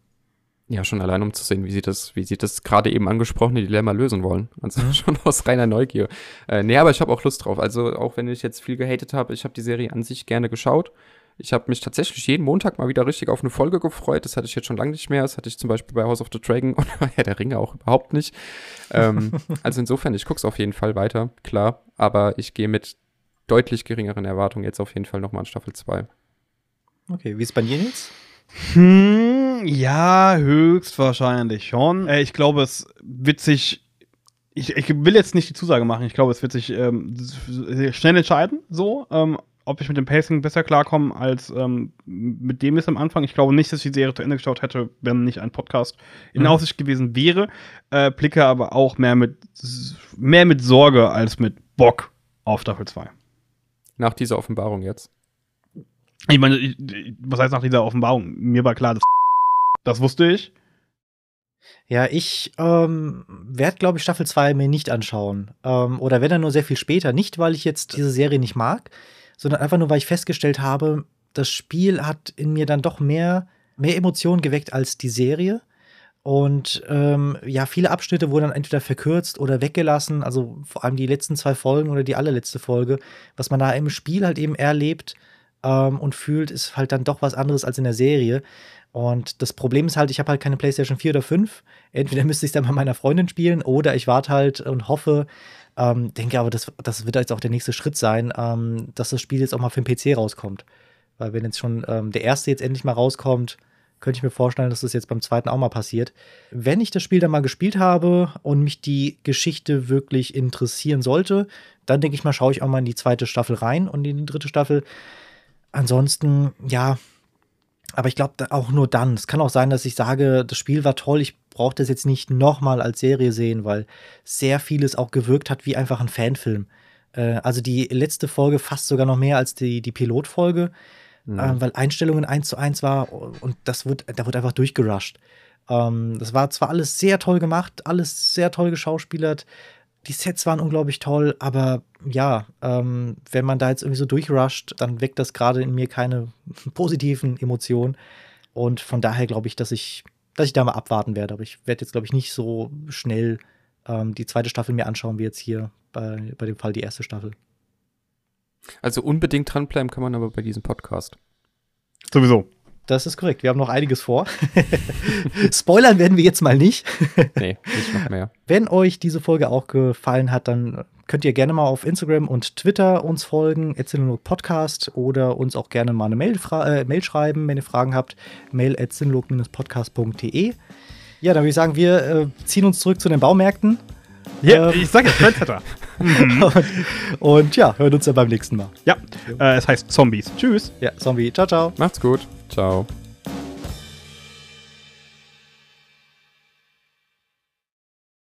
Ja, schon allein um zu sehen, wie sie das, wie sie das gerade eben angesprochene Dilemma lösen wollen. Also mhm. schon aus reiner Neugier. Äh, nee, aber ich habe auch Lust drauf. Also auch wenn ich jetzt viel gehatet habe, ich habe die Serie an sich gerne geschaut. Ich habe mich tatsächlich jeden Montag mal wieder richtig auf eine Folge gefreut. Das hatte ich jetzt schon lange nicht mehr. Das hatte ich zum Beispiel bei House of the Dragon und ja, der Ringe auch überhaupt nicht. Ähm, also insofern, ich gucke es auf jeden Fall weiter, klar. Aber ich gehe mit deutlich geringeren Erwartungen jetzt auf jeden Fall nochmal an Staffel 2. Okay, wie ist es bei dir jetzt? Hm, ja, höchstwahrscheinlich schon. Äh, ich glaube, es wird sich. Ich, ich, will jetzt nicht die Zusage machen. Ich glaube, es wird sich ähm, schnell entscheiden, so. Ähm, ob ich mit dem Pacing besser klarkomme als ähm, mit dem ist am Anfang. Ich glaube nicht, dass ich die Serie zu Ende geschaut hätte, wenn nicht ein Podcast in mhm. Aussicht gewesen wäre. Äh, blicke aber auch mehr mit, mehr mit Sorge als mit Bock auf Staffel 2. Nach dieser Offenbarung jetzt? Ich meine, was heißt nach dieser Offenbarung? Mir war klar, dass das wusste ich. Ja, ich ähm, werde, glaube ich, Staffel 2 mir nicht anschauen. Ähm, oder wenn dann nur sehr viel später. Nicht, weil ich jetzt diese Serie nicht mag, sondern einfach nur, weil ich festgestellt habe, das Spiel hat in mir dann doch mehr, mehr Emotionen geweckt als die Serie. Und ähm, ja, viele Abschnitte wurden dann entweder verkürzt oder weggelassen. Also vor allem die letzten zwei Folgen oder die allerletzte Folge. Was man da im Spiel halt eben erlebt ähm, und fühlt, ist halt dann doch was anderes als in der Serie. Und das Problem ist halt, ich habe halt keine PlayStation 4 oder 5. Entweder müsste ich es dann bei meiner Freundin spielen oder ich warte halt und hoffe, ähm, denke aber, das, das wird jetzt auch der nächste Schritt sein, ähm, dass das Spiel jetzt auch mal für den PC rauskommt. Weil wenn jetzt schon ähm, der erste jetzt endlich mal rauskommt, könnte ich mir vorstellen, dass das jetzt beim zweiten auch mal passiert. Wenn ich das Spiel dann mal gespielt habe und mich die Geschichte wirklich interessieren sollte, dann denke ich mal, schaue ich auch mal in die zweite Staffel rein und in die dritte Staffel. Ansonsten, ja, aber ich glaube auch nur dann. Es kann auch sein, dass ich sage, das Spiel war toll, ich brauche das jetzt nicht nochmal als Serie sehen, weil sehr vieles auch gewirkt hat wie einfach ein Fanfilm. Äh, also die letzte Folge fast sogar noch mehr als die, die Pilotfolge, mhm. äh, weil Einstellungen eins zu eins war und das wird, da wird einfach durchgerusht. Ähm, das war zwar alles sehr toll gemacht, alles sehr toll geschauspielert, die Sets waren unglaublich toll, aber ja, ähm, wenn man da jetzt irgendwie so durchrusht, dann weckt das gerade in mir keine positiven Emotionen. Und von daher glaube ich, dass ich, dass ich da mal abwarten werde. Aber ich werde jetzt, glaube ich, nicht so schnell ähm, die zweite Staffel mir anschauen, wie jetzt hier bei, bei dem Fall die erste Staffel. Also unbedingt dranbleiben kann man aber bei diesem Podcast. Sowieso. Das ist korrekt. Wir haben noch einiges vor. Spoilern werden wir jetzt mal nicht. nee, nicht noch mehr. Wenn euch diese Folge auch gefallen hat, dann könnt ihr gerne mal auf Instagram und Twitter uns folgen, Podcast oder uns auch gerne mal eine Mail, äh, Mail schreiben, wenn ihr Fragen habt. Mail podcastde Ja, dann würde ich sagen, wir äh, ziehen uns zurück zu den Baumärkten. Ja, ähm, ich sage es, Trendsetter. und, und, ja, hören uns dann beim nächsten Mal. Ja, äh, es heißt Zombies. Tschüss. Ja, Zombie. Ciao, ciao. Macht's gut. Ciao.